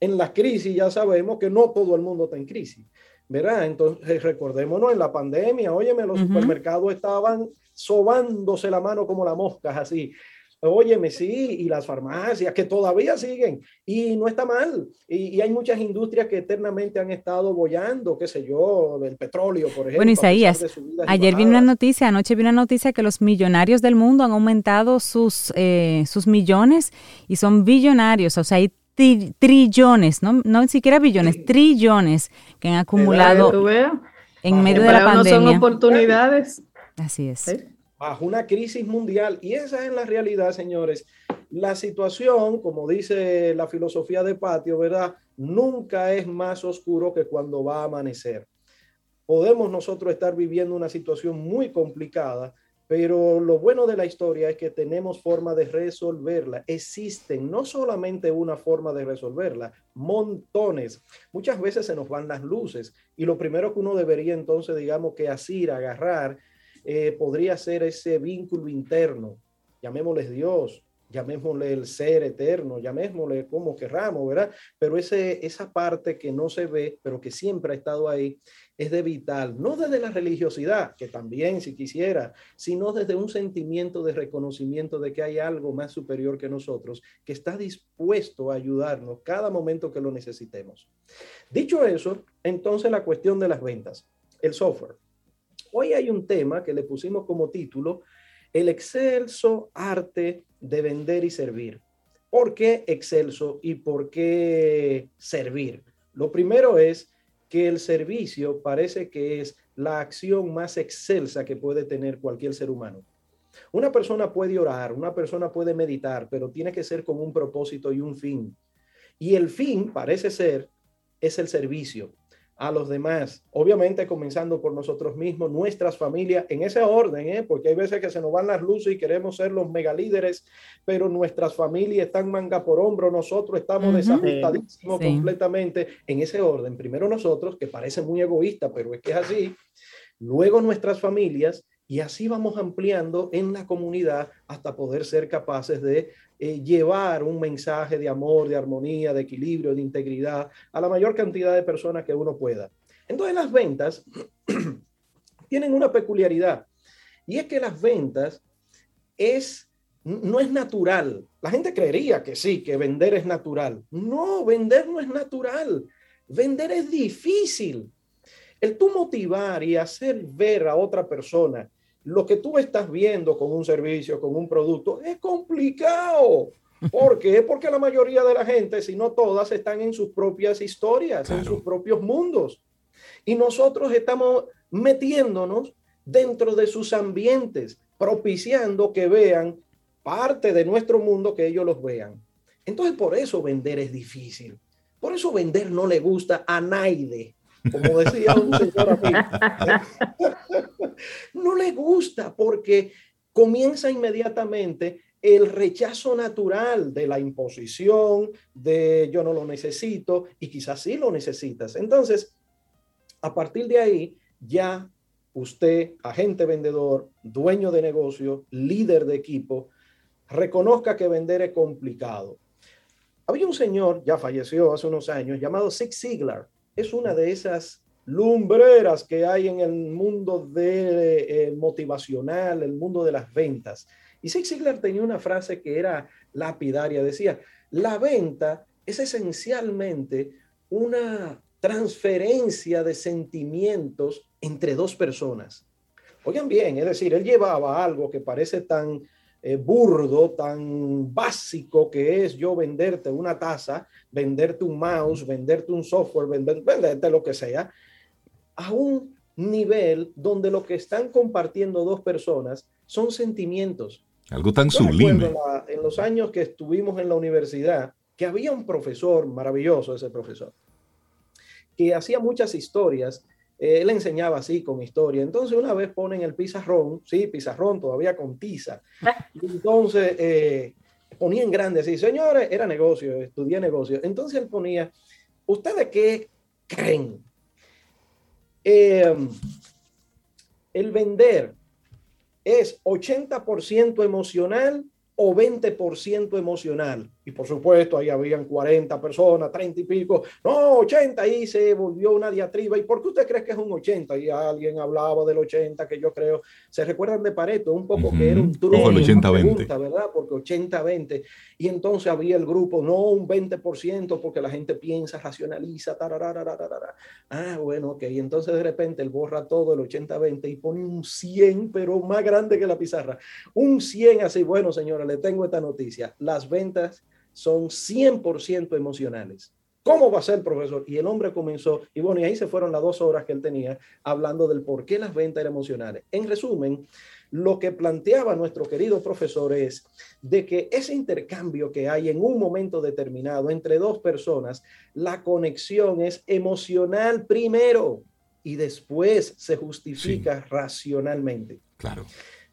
En la crisis ya sabemos que no todo el mundo está en crisis, ¿verdad? Entonces recordémonos en la pandemia, óyeme, los supermercados estaban sobándose la mano como las moscas, así. Óyeme, sí, y las farmacias que todavía siguen, y no está mal. Y, hay muchas industrias que eternamente han estado bollando, qué sé yo, el petróleo, por ejemplo. Bueno, Isaías, ayer vi una noticia, anoche vi una noticia que los millonarios del mundo han aumentado sus, eh, sus millones y son billonarios, o sea, hay trillones, no, no siquiera billones, trillones que han acumulado en medio de la pandemia. No son oportunidades. Así es bajo una crisis mundial. Y esa es la realidad, señores. La situación, como dice la filosofía de Patio, ¿verdad? Nunca es más oscuro que cuando va a amanecer. Podemos nosotros estar viviendo una situación muy complicada, pero lo bueno de la historia es que tenemos forma de resolverla. Existen no solamente una forma de resolverla, montones. Muchas veces se nos van las luces y lo primero que uno debería entonces, digamos que asir, agarrar, eh, podría ser ese vínculo interno, llamémosle Dios, llamémosle el ser eterno, llamémosle como querramos, ¿verdad? Pero ese, esa parte que no se ve, pero que siempre ha estado ahí, es de vital, no desde la religiosidad, que también si quisiera, sino desde un sentimiento de reconocimiento de que hay algo más superior que nosotros, que está dispuesto a ayudarnos cada momento que lo necesitemos. Dicho eso, entonces la cuestión de las ventas, el software. Hoy hay un tema que le pusimos como título, el excelso arte de vender y servir. ¿Por qué excelso y por qué servir? Lo primero es que el servicio parece que es la acción más excelsa que puede tener cualquier ser humano. Una persona puede orar, una persona puede meditar, pero tiene que ser con un propósito y un fin. Y el fin parece ser es el servicio a los demás, obviamente comenzando por nosotros mismos, nuestras familias, en ese orden, ¿eh? porque hay veces que se nos van las luces y queremos ser los megalíderes, pero nuestras familias están manga por hombro, nosotros estamos desajustadísimos completamente en ese orden. Primero nosotros, que parece muy egoísta, pero es que es así, luego nuestras familias y así vamos ampliando en la comunidad hasta poder ser capaces de eh, llevar un mensaje de amor, de armonía, de equilibrio, de integridad a la mayor cantidad de personas que uno pueda. Entonces las ventas tienen una peculiaridad y es que las ventas es no es natural. La gente creería que sí, que vender es natural. No, vender no es natural. Vender es difícil. El tú motivar y hacer ver a otra persona lo que tú estás viendo con un servicio, con un producto, es complicado. ¿Por qué? Porque la mayoría de la gente, si no todas, están en sus propias historias, en sus propios mundos. Y nosotros estamos metiéndonos dentro de sus ambientes, propiciando que vean parte de nuestro mundo, que ellos los vean. Entonces, por eso vender es difícil. Por eso vender no le gusta a nadie como decía un señor no le gusta porque comienza inmediatamente el rechazo natural de la imposición, de yo no lo necesito y quizás sí lo necesitas. Entonces, a partir de ahí, ya usted, agente vendedor, dueño de negocio, líder de equipo, reconozca que vender es complicado. Había un señor, ya falleció hace unos años, llamado Zig Ziglar es una de esas lumbreras que hay en el mundo de, eh, motivacional, el mundo de las ventas. Y Zig Ziglar tenía una frase que era lapidaria, decía, la venta es esencialmente una transferencia de sentimientos entre dos personas. Oigan bien, es decir, él llevaba algo que parece tan eh, burdo, tan básico que es yo venderte una taza, venderte un mouse, venderte un software, venderte lo que sea, a un nivel donde lo que están compartiendo dos personas son sentimientos. Algo tan sublime. en los años que estuvimos en la universidad, que había un profesor, maravilloso ese profesor, que hacía muchas historias eh, él enseñaba así con historia. Entonces una vez ponen el pizarrón, sí, pizarrón todavía con tiza. Y entonces eh, ponía en grande así, señores, era negocio, estudié negocio. Entonces él ponía, ¿ustedes qué creen? Eh, el vender es 80% emocional o 20% emocional. Y por supuesto, ahí habían 40 personas, 30 y pico, no, 80, y se volvió una diatriba. ¿Y por qué usted cree que es un 80? Y alguien hablaba del 80, que yo creo, se recuerdan de Pareto, un poco que era un truco, el 80-20. ¿verdad? Porque 80-20. Y entonces había el grupo, no un 20%, porque la gente piensa, racionaliza, Ah, bueno, ok. Y entonces de repente él borra todo el 80-20 y pone un 100, pero más grande que la pizarra. Un 100 así, bueno, señora, le tengo esta noticia. Las ventas son 100% emocionales. ¿Cómo va a ser, profesor? Y el hombre comenzó, y bueno, y ahí se fueron las dos horas que él tenía hablando del por qué las ventas eran emocionales. En resumen, lo que planteaba nuestro querido profesor es de que ese intercambio que hay en un momento determinado entre dos personas, la conexión es emocional primero y después se justifica racionalmente. Claro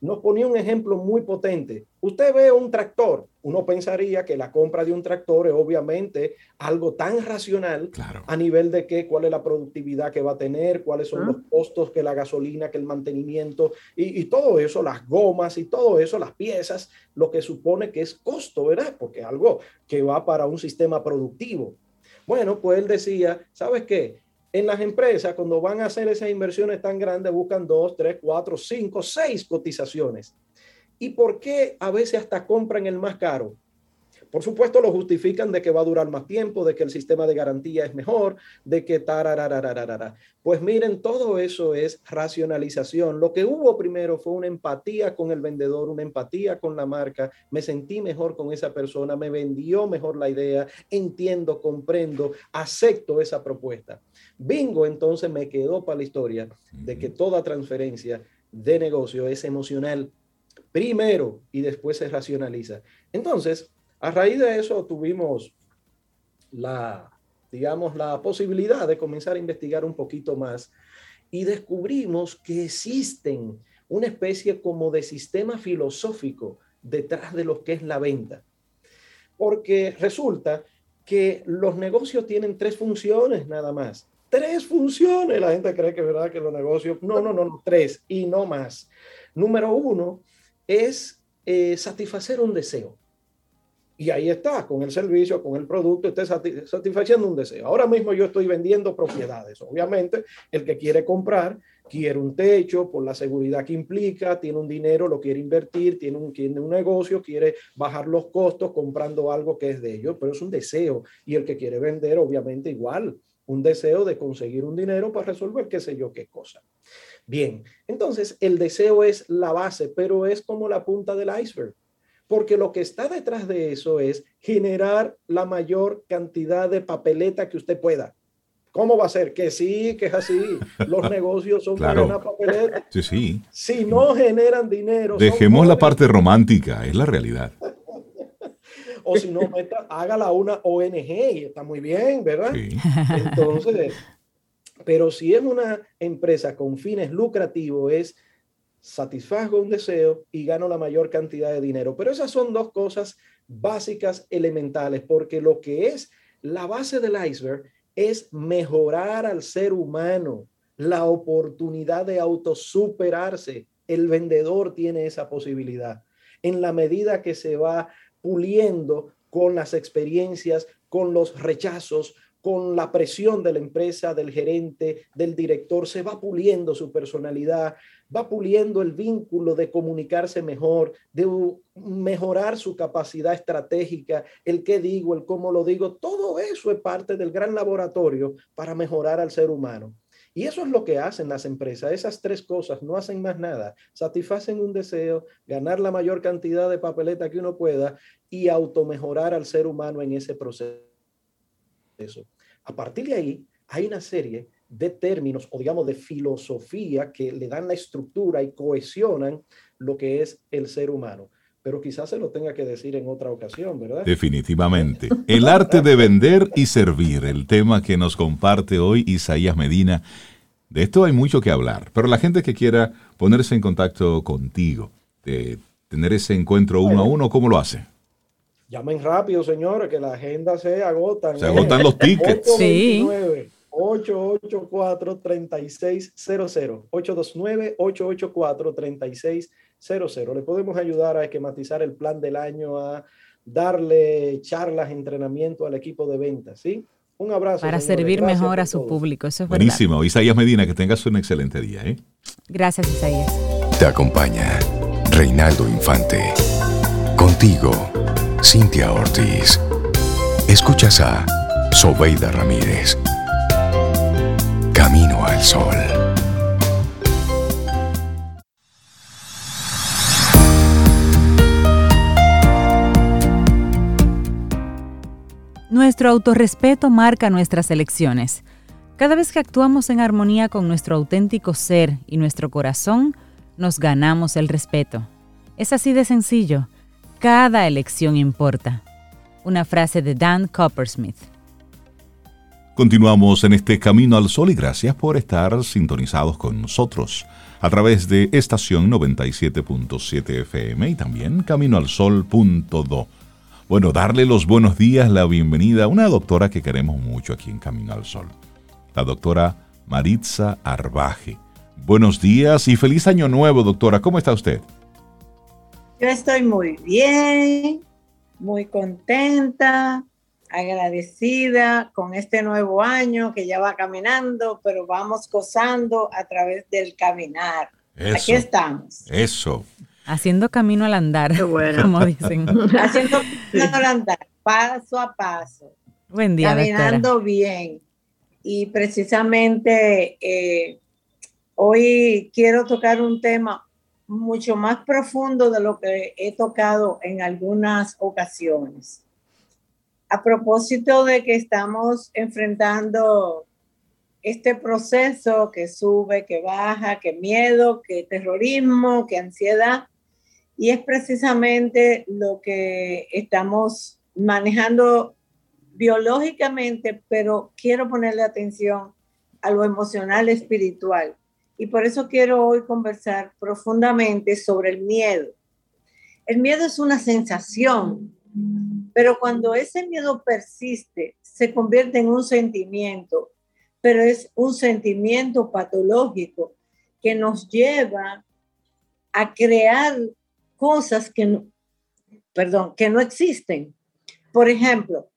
nos ponía un ejemplo muy potente. Usted ve un tractor, uno pensaría que la compra de un tractor es obviamente algo tan racional a nivel de que cuál es la productividad que va a tener, cuáles son los costos, que la gasolina, que el mantenimiento y, y, todo eso, las gomas y todo eso, las piezas, lo que supone que es costo, ¿verdad? Porque algo que va para un sistema productivo. Bueno, pues él decía, ¿sabes qué? En las empresas, cuando van a hacer esas inversiones tan grandes, buscan dos, tres, cuatro, cinco, seis cotizaciones. ¿Y por qué a veces hasta compran el más caro? Por supuesto, lo justifican de que va a durar más tiempo, de que el sistema de garantía es mejor, de que tarararararara. Pues miren, todo eso es racionalización. Lo que hubo primero fue una empatía con el vendedor, una empatía con la marca. Me sentí mejor con esa persona, me vendió mejor la idea, entiendo, comprendo, acepto esa propuesta. Bingo, entonces me quedó para la historia de que toda transferencia de negocio es emocional primero y después se racionaliza. Entonces, a raíz de eso tuvimos la, digamos, la posibilidad de comenzar a investigar un poquito más y descubrimos que existen una especie como de sistema filosófico detrás de lo que es la venta. Porque resulta que los negocios tienen tres funciones nada más. Tres funciones. La gente cree que verdad que los negocios, no, no, no, tres y no más. Número uno es eh, satisfacer un deseo. Y ahí está, con el servicio, con el producto, esté satisfaciendo un deseo. Ahora mismo yo estoy vendiendo propiedades. Obviamente, el que quiere comprar quiere un techo por la seguridad que implica, tiene un dinero, lo quiere invertir, tiene un, tiene un negocio, quiere bajar los costos comprando algo que es de ellos, pero es un deseo. Y el que quiere vender, obviamente, igual, un deseo de conseguir un dinero para resolver qué sé yo qué cosa. Bien, entonces el deseo es la base, pero es como la punta del iceberg porque lo que está detrás de eso es generar la mayor cantidad de papeleta que usted pueda. ¿Cómo va a ser? Que sí, que es así. Los negocios son claro. una papeleta. Sí, sí. Si no generan dinero. Dejemos la parte romántica, es la realidad. O si no, meta, hágala una ONG y está muy bien, ¿verdad? Sí. Entonces, pero si es una empresa con fines lucrativos, es satisfago un deseo y gano la mayor cantidad de dinero. Pero esas son dos cosas básicas, elementales, porque lo que es la base del iceberg es mejorar al ser humano, la oportunidad de autosuperarse. El vendedor tiene esa posibilidad. En la medida que se va puliendo con las experiencias, con los rechazos, con la presión de la empresa, del gerente, del director, se va puliendo su personalidad, va puliendo el vínculo de comunicarse mejor, de mejorar su capacidad estratégica, el qué digo, el cómo lo digo, todo eso es parte del gran laboratorio para mejorar al ser humano. Y eso es lo que hacen las empresas. Esas tres cosas no hacen más nada. Satisfacen un deseo, ganar la mayor cantidad de papeleta que uno pueda y automejorar al ser humano en ese proceso. A partir de ahí, hay una serie de términos o digamos de filosofía que le dan la estructura y cohesionan lo que es el ser humano. Pero quizás se lo tenga que decir en otra ocasión, ¿verdad? Definitivamente. El arte de vender y servir, el tema que nos comparte hoy Isaías Medina. De esto hay mucho que hablar, pero la gente que quiera ponerse en contacto contigo, de tener ese encuentro uno a uno, ¿cómo lo hace? Llamen rápido, señores, que la agenda se agota. Se agotan los tickets. sí. 884-3600. 829-884-3600. Le podemos ayudar a esquematizar el plan del año, a darle charlas, entrenamiento al equipo de ventas, ¿sí? Un abrazo. Para servir mejor a su público, eso es Buenísimo. Isaías Medina, que tengas un excelente día. ¿eh? Gracias, Isaías. Te acompaña Reinaldo Infante. Contigo, Cintia Ortiz. Escuchas a Sobeida Ramírez. Camino al Sol. Nuestro autorrespeto marca nuestras elecciones. Cada vez que actuamos en armonía con nuestro auténtico ser y nuestro corazón, nos ganamos el respeto. Es así de sencillo. Cada elección importa. Una frase de Dan Coppersmith. Continuamos en este Camino al Sol y gracias por estar sintonizados con nosotros a través de estación 97.7 FM y también caminoalsol.do. Bueno, darle los buenos días, la bienvenida a una doctora que queremos mucho aquí en Camino al Sol, la doctora Maritza Arbaje. Buenos días y feliz año nuevo, doctora. ¿Cómo está usted? Yo estoy muy bien, muy contenta, agradecida con este nuevo año que ya va caminando, pero vamos gozando a través del caminar. Aquí estamos. Eso. Haciendo camino al andar, como dicen. Haciendo camino al andar, paso a paso. Buen día. Caminando bien. Y precisamente eh, hoy quiero tocar un tema mucho más profundo de lo que he tocado en algunas ocasiones a propósito de que estamos enfrentando este proceso que sube, que baja, que miedo, que terrorismo, que ansiedad, y es precisamente lo que estamos manejando biológicamente, pero quiero ponerle atención a lo emocional espiritual. Y por eso quiero hoy conversar profundamente sobre el miedo. El miedo es una sensación, pero cuando ese miedo persiste, se convierte en un sentimiento, pero es un sentimiento patológico que nos lleva a crear cosas que no, perdón, que no existen. Por ejemplo,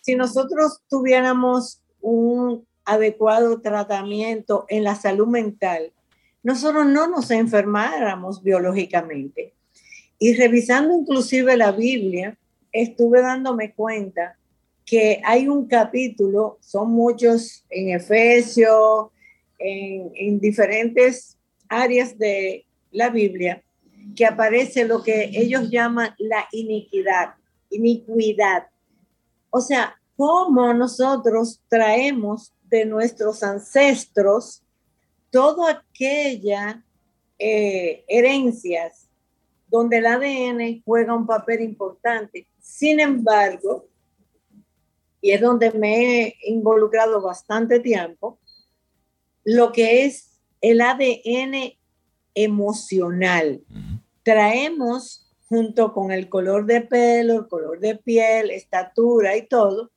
si nosotros tuviéramos un adecuado tratamiento en la salud mental, nosotros no nos enfermáramos biológicamente. Y revisando inclusive la Biblia, estuve dándome cuenta que hay un capítulo, son muchos en Efesios, en, diferentes áreas de la Biblia, que aparece lo que ellos llaman la iniquidad, iniquidad. O sea, cómo nosotros traemos de nuestros ancestros toda aquella eh, herencias donde el ADN juega un papel importante. Sin embargo, y es donde me he involucrado bastante tiempo, lo que es el ADN emocional. Traemos junto con el color de pelo, el color de piel, estatura y todo,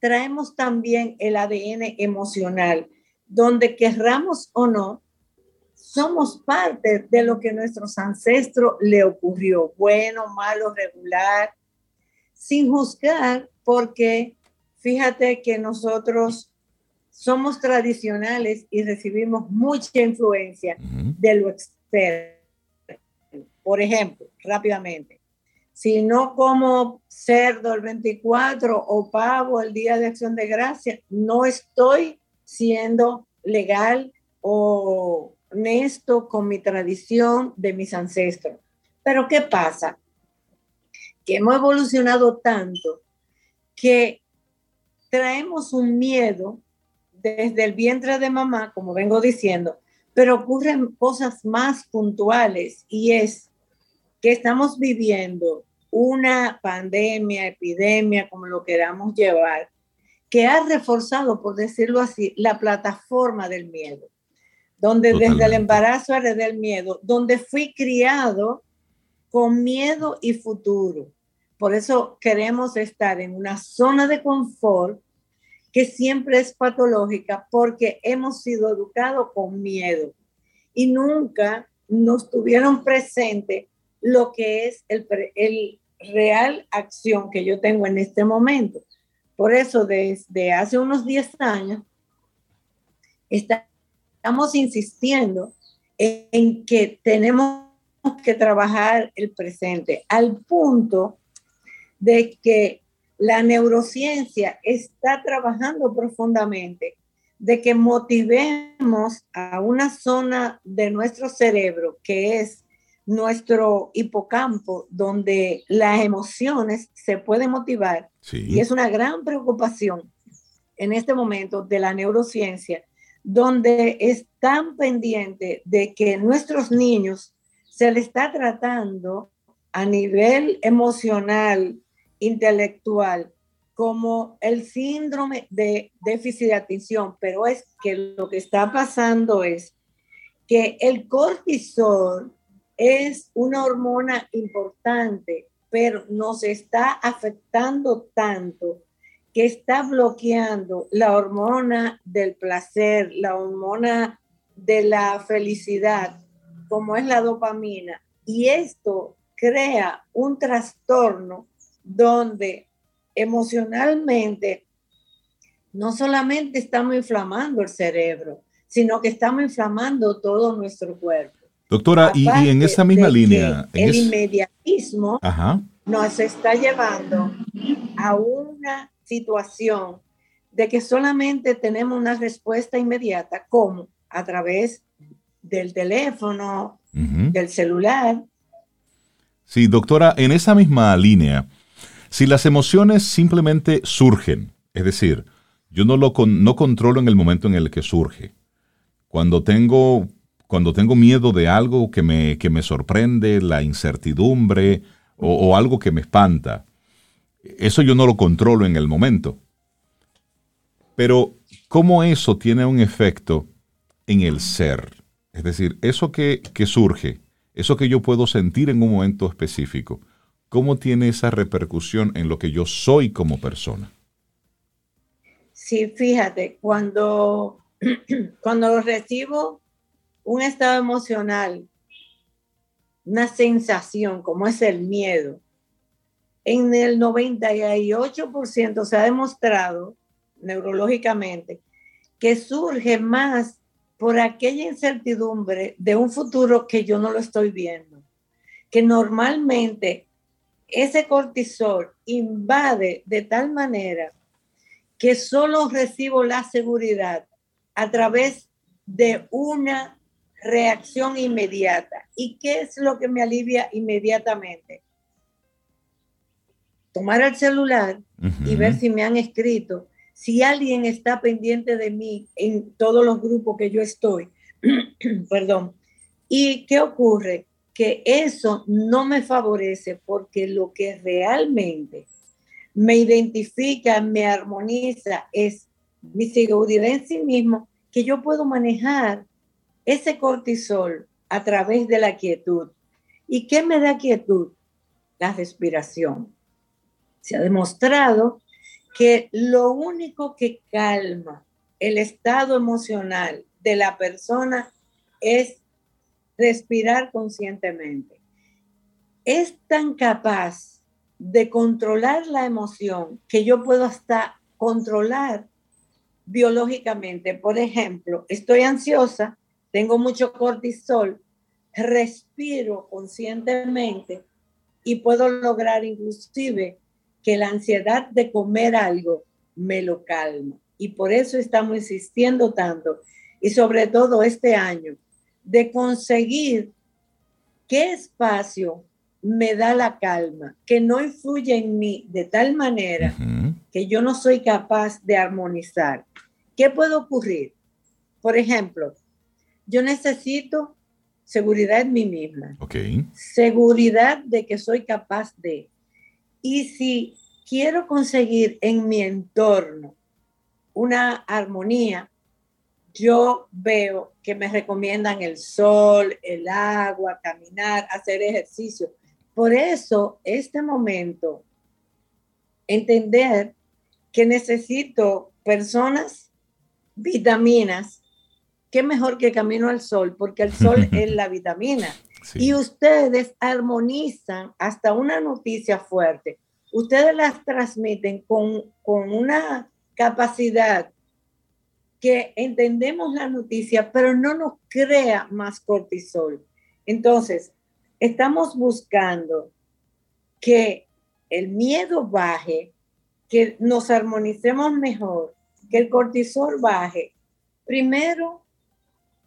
traemos también el ADN emocional, donde querramos o no, somos parte de lo que a nuestros ancestros le ocurrió, bueno, malo, regular, sin juzgar, porque fíjate que nosotros somos tradicionales y recibimos mucha influencia de lo externo. Por ejemplo, rápidamente, si no como cerdo el 24 o pavo el día de acción de gracia, no estoy siendo legal o honesto con mi tradición de mis ancestros. Pero ¿qué pasa? Que hemos evolucionado tanto que traemos un miedo desde el vientre de mamá, como vengo diciendo, pero ocurren cosas más puntuales y es que estamos viviendo una pandemia, epidemia, como lo queramos llevar, que ha reforzado, por decirlo así, la plataforma del miedo, donde desde el embarazo heredé el miedo, donde fui criado con miedo y futuro. Por eso queremos estar en una zona de confort que siempre es patológica porque hemos sido educados con miedo. Y nunca nos tuvieron presente lo que es el, real acción que yo tengo en este momento. Por eso desde hace unos 10 años estamos insistiendo en que tenemos que trabajar el presente al punto de que la neurociencia está trabajando profundamente de que motivemos a una zona de nuestro cerebro que es nuestro hipocampo, donde las emociones se pueden motivar. Y es una gran preocupación en este momento de la neurociencia, donde están pendientes de que nuestros niños se les está tratando a nivel emocional, intelectual como el síndrome de déficit de atención, pero es que lo que está pasando es que el cortisol es una hormona importante, pero nos está afectando tanto que está bloqueando la hormona del placer, la hormona de la felicidad, como es la dopamina. Y esto crea un trastorno donde emocionalmente no solamente estamos inflamando el cerebro, sino que estamos inflamando todo nuestro cuerpo. Doctora, y, en esa misma línea... el inmediatismo nos está llevando a una situación de que solamente tenemos una respuesta inmediata, como a través del teléfono, del celular. Sí, doctora, en esa misma línea, si las emociones simplemente surgen, es decir, yo no lo no controlo en el momento en el que surge. Cuando tengo, cuando tengo miedo de algo que me, que me sorprende, la incertidumbre o, algo que me espanta, eso yo no lo controlo en el momento. Pero, ¿cómo eso tiene un efecto en el ser? Es decir, eso que, que surge, eso que yo puedo sentir en un momento específico, ¿cómo tiene esa repercusión en lo que yo soy como persona? Sí, fíjate, cuando, cuando recibo un estado emocional, una sensación como es el miedo, en el 98% se ha demostrado neurológicamente que surge más por aquella incertidumbre de un futuro que yo no lo estoy viendo, que normalmente ese cortisol invade de tal manera que solo recibo la seguridad a través de una reacción inmediata. ¿Y qué es lo que me alivia inmediatamente? Tomar el celular y ver si me han escrito, si alguien está pendiente de mí en todos los grupos que yo estoy. Perdón. ¿Y qué ocurre? que eso no me favorece porque lo que realmente me identifica, me armoniza, es mi seguridad en sí mismo, que yo puedo manejar ese cortisol a través de la quietud. ¿Y qué me da quietud? La respiración. Se ha demostrado que lo único que calma el estado emocional de la persona es respirar conscientemente. Es tan capaz de controlar la emoción que yo puedo hasta controlar biológicamente. Por ejemplo, estoy ansiosa, tengo mucho cortisol, respiro conscientemente y puedo lograr inclusive que la ansiedad de comer algo me lo calma. Y por eso estamos insistiendo tanto, y sobre todo este año, de conseguir qué espacio me da la calma, que no influye en mí de tal manera que yo no soy capaz de armonizar. ¿Qué puede ocurrir? Por ejemplo, yo necesito seguridad en mí misma. Seguridad de que soy capaz de. Y si quiero conseguir en mi entorno una armonía, yo veo que me recomiendan el sol, el agua, caminar, hacer ejercicio. Por eso, este momento, entender que necesito personas, vitaminas, qué mejor que camino al sol, porque el sol es la vitamina. Y ustedes armonizan hasta una noticia fuerte. Ustedes las transmiten con, con una capacidad que entendemos la noticia, pero no nos crea más cortisol. Entonces, estamos buscando que el miedo baje, que nos armonicemos mejor, que el cortisol baje. Primero,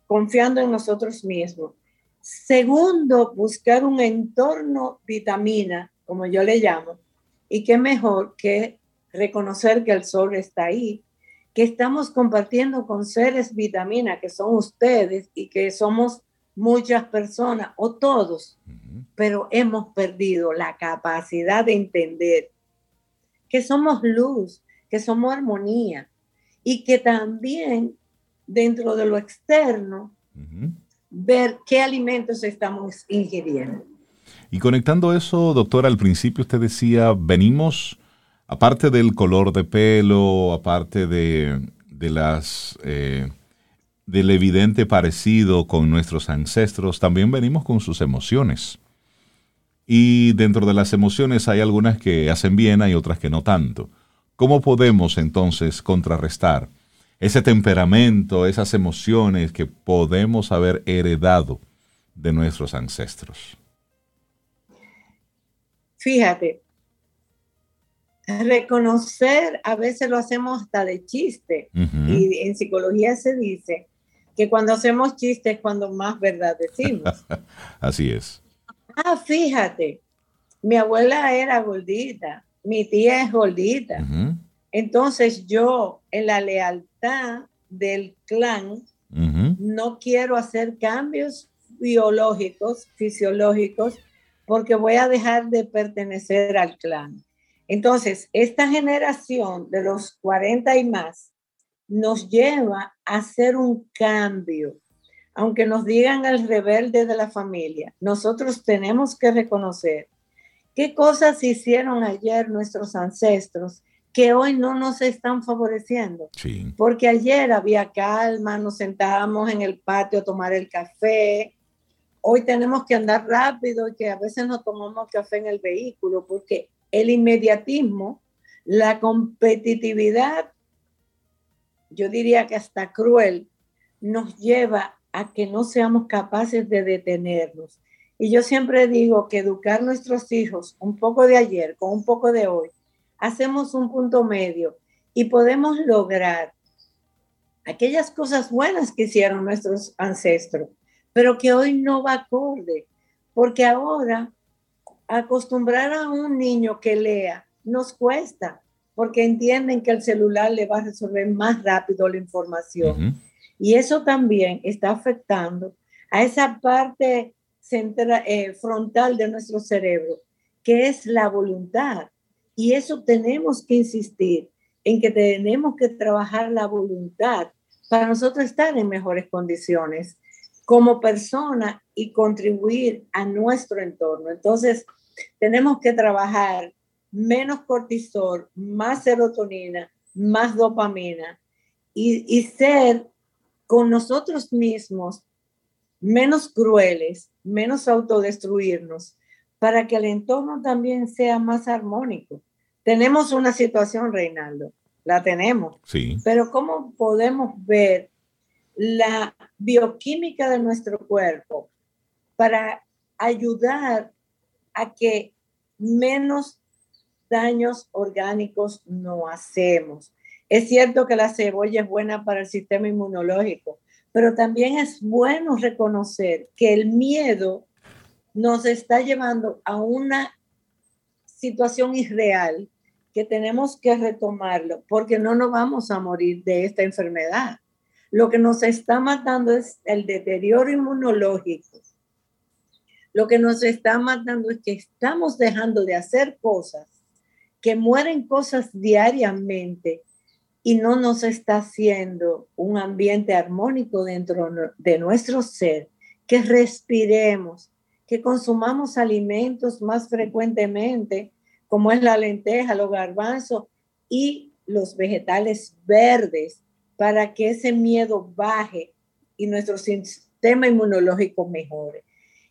confiando en nosotros mismos. Segundo, buscar un entorno vitamina, como yo le llamo, y qué mejor que reconocer que el sol está ahí, que estamos compartiendo con seres vitamina, que son ustedes y que somos muchas personas o todos, pero hemos perdido la capacidad de entender que somos luz, que somos armonía y que también dentro de lo externo, ver qué alimentos estamos ingiriendo. Y conectando eso, doctora, al principio usted decía, venimos, aparte del color de pelo, aparte de, las... Eh, del evidente parecido con nuestros ancestros, también venimos con sus emociones. Y dentro de las emociones hay algunas que hacen bien, hay otras que no tanto. ¿Cómo podemos entonces contrarrestar ese temperamento, esas emociones que podemos haber heredado de nuestros ancestros? Fíjate, reconocer a veces lo hacemos hasta de chiste. Y en psicología se dice que cuando hacemos chistes cuando más verdad decimos. Así es. Ah, fíjate, mi abuela era gordita, mi tía es gordita. Entonces yo, en la lealtad del clan, no quiero hacer cambios biológicos, fisiológicos, porque voy a dejar de pertenecer al clan. Entonces, esta generación de los 40 y más nos lleva a hacer un cambio. Aunque nos digan el rebelde de la familia, nosotros tenemos que reconocer qué cosas hicieron ayer nuestros ancestros que hoy no nos están favoreciendo. Porque ayer había calma, nos sentábamos en el patio a tomar el café. Hoy tenemos que andar rápido y que a veces no tomamos café en el vehículo porque el inmediatismo, la competitividad yo diría que hasta cruel, nos lleva a que no seamos capaces de detenernos. Y yo siempre digo que educar a nuestros hijos un poco de ayer con un poco de hoy, hacemos un punto medio y podemos lograr aquellas cosas buenas que hicieron nuestros ancestros, pero que hoy no va acorde, porque ahora acostumbrar a un niño que lea nos cuesta, porque entienden que el celular le va a resolver más rápido la información. Y eso también está afectando a esa parte central, eh, frontal de nuestro cerebro, que es la voluntad. Y eso tenemos que insistir en que tenemos que trabajar la voluntad para nosotros estar en mejores condiciones como persona y contribuir a nuestro entorno. Entonces, tenemos que trabajar menos cortisol, más serotonina, más dopamina y, ser con nosotros mismos menos crueles, menos autodestruirnos, para que el entorno también sea más armónico. Tenemos una situación, Reinaldo. la tenemos. Sí. Pero ¿cómo podemos ver la bioquímica de nuestro cuerpo para ayudar a que menos daños orgánicos no hacemos? Es cierto que la cebolla es buena para el sistema inmunológico, pero también es bueno reconocer que el miedo nos está llevando a una situación irreal que tenemos que retomarlo porque no nos vamos a morir de esta enfermedad. Lo que nos está matando es el deterioro inmunológico. Lo que nos está matando es que estamos dejando de hacer cosas, que mueren cosas diariamente y no nos está haciendo un ambiente armónico dentro de nuestro ser, que respiremos, que consumamos alimentos más frecuentemente, como es la lenteja, los garbanzos y los vegetales verdes, para que ese miedo baje y nuestro sistema inmunológico mejore.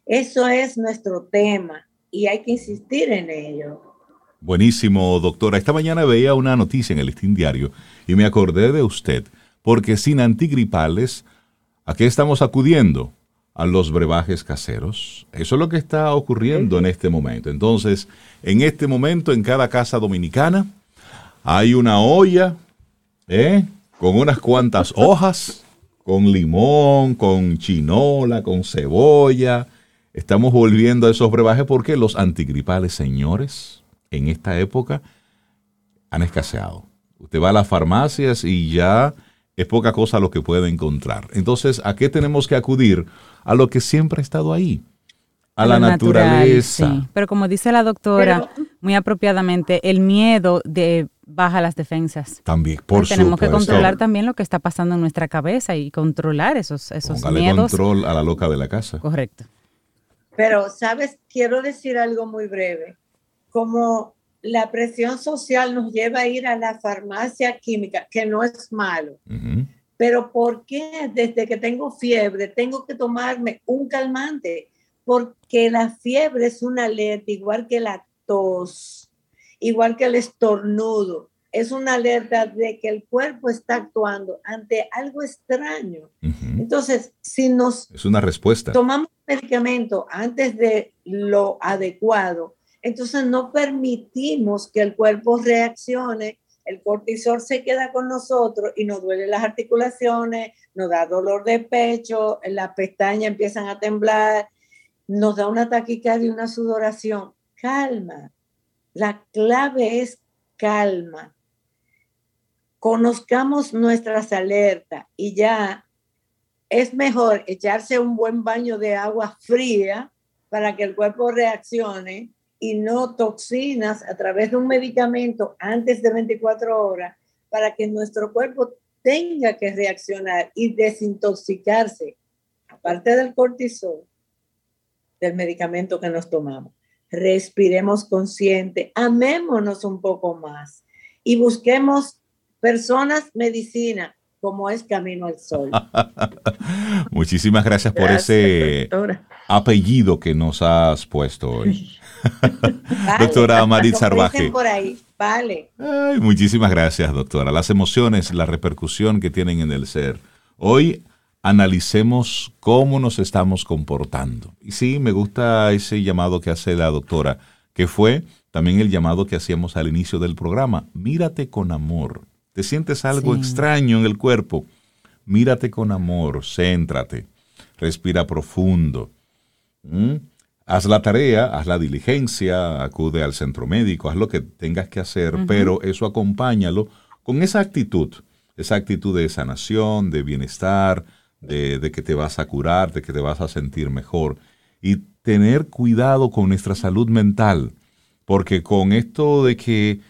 Eso es nuestro tema y hay que insistir en ello. Buenísimo, doctora. Esta mañana veía una noticia en el Listín Diario y me acordé de usted, porque sin antigripales, ¿a qué estamos acudiendo? A los brebajes caseros. Eso es lo que está ocurriendo en este momento. Entonces, en este momento, en cada casa dominicana, hay una olla, ¿eh? Con unas cuantas hojas, con limón, con chinola, con cebolla. Estamos volviendo a esos brebajes porque los antigripales, señores, en esta época han escaseado. Usted va a las farmacias y ya es poca cosa lo que puede encontrar. Entonces, ¿a qué tenemos que acudir? A lo que siempre ha estado ahí, a, la naturaleza. Pero como dice la doctora, muy apropiadamente, el miedo de baja las defensas. También, por Tenemos que controlar también lo que está pasando en nuestra cabeza y controlar esos, esos Póngale control a la loca de la casa. Correcto. Pero, ¿sabes? Quiero decir algo muy breve como la presión social nos lleva a ir a la farmacia química, que no es malo. Pero ¿por qué desde que tengo fiebre tengo que tomarme un calmante? Porque la fiebre es una alerta, igual que la tos, igual que el estornudo. Es una alerta de que el cuerpo está actuando ante algo extraño. Entonces, si nos... Es una respuesta. Tomamos medicamento antes de lo adecuado, entonces no permitimos que el cuerpo reaccione, el cortisol se queda con nosotros y nos duele las articulaciones, nos da dolor de pecho, las pestañas empiezan a temblar, nos da una taquicardia y una sudoración. Calma. La clave es calma. Conozcamos nuestras alertas y ya es mejor echarse un buen baño de agua fría para que el cuerpo reaccione y no toxinas a través de un medicamento antes de 24 horas para que nuestro cuerpo tenga que reaccionar y desintoxicarse, aparte del cortisol, del medicamento que nos tomamos. Respiremos consciente, amémonos un poco más y busquemos personas, medicina, como es Camino al Sol. Muchísimas gracias, por ese apellido que nos has puesto hoy. doctora Marit Sarvaje. Vale. muchísimas gracias, doctora. Las emociones, la repercusión que tienen en el ser. Hoy analicemos cómo nos estamos comportando. Y sí, me gusta ese llamado que hace la doctora, que fue también el llamado que hacíamos al inicio del programa. Mírate con amor. ¿Te sientes algo extraño en el cuerpo? Mírate con amor, céntrate, respira profundo. ¿Mm? Haz la tarea, haz la diligencia, acude al centro médico, haz lo que tengas que hacer, pero eso acompáñalo con esa actitud, esa actitud de sanación, de bienestar, de, de, que te vas a curar, de que te vas a sentir mejor. Y tener cuidado con nuestra salud mental, porque con esto de que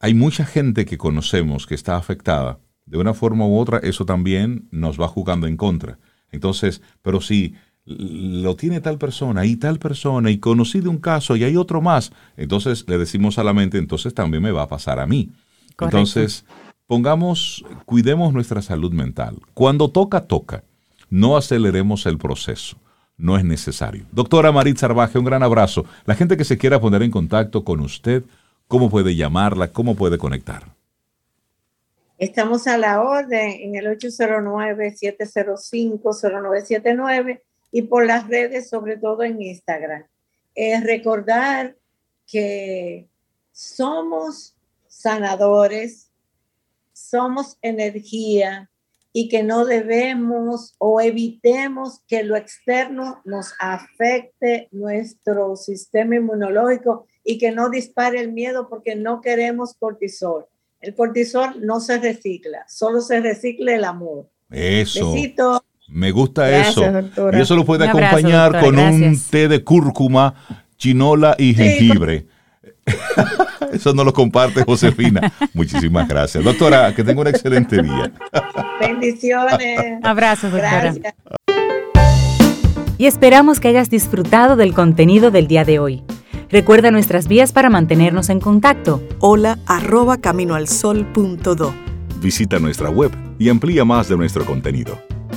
hay mucha gente que conocemos que está afectada, de una forma u otra, eso también nos va jugando en contra. Entonces, pero si lo tiene tal persona y tal persona y conocí de un caso y hay otro más, entonces le decimos a la mente, entonces también me va a pasar a mí. Entonces, pongamos, cuidemos nuestra salud mental. Cuando toca, toca. No aceleremos el proceso. No es necesario. Doctora Marit Sarvaje, un gran abrazo. La gente que se quiera poner en contacto con usted, ¿cómo puede llamarla? ¿Cómo puede conectar? Estamos a la orden en el 809-705-0979 y por las redes, sobre todo en Instagram. Es recordar que somos sanadores, somos energía y que no debemos o evitemos que lo externo nos afecte nuestro sistema inmunológico y que no dispare el miedo porque no queremos cortisol. El cortisol no se recicla, solo se recicla el amor. Eso. Me gusta eso. Y eso lo puede acompañar con un té de cúrcuma, chinola y jengibre. Eso no lo comparte Josefina. Muchísimas gracias. Doctora, que tenga un excelente día. Bendiciones. Abrazos, doctora. Y esperamos que hayas disfrutado del contenido del día de hoy. Recuerda nuestras vías para mantenernos en contacto. Hola arroba caminoalsol.do. Visita nuestra web y amplía más de nuestro contenido.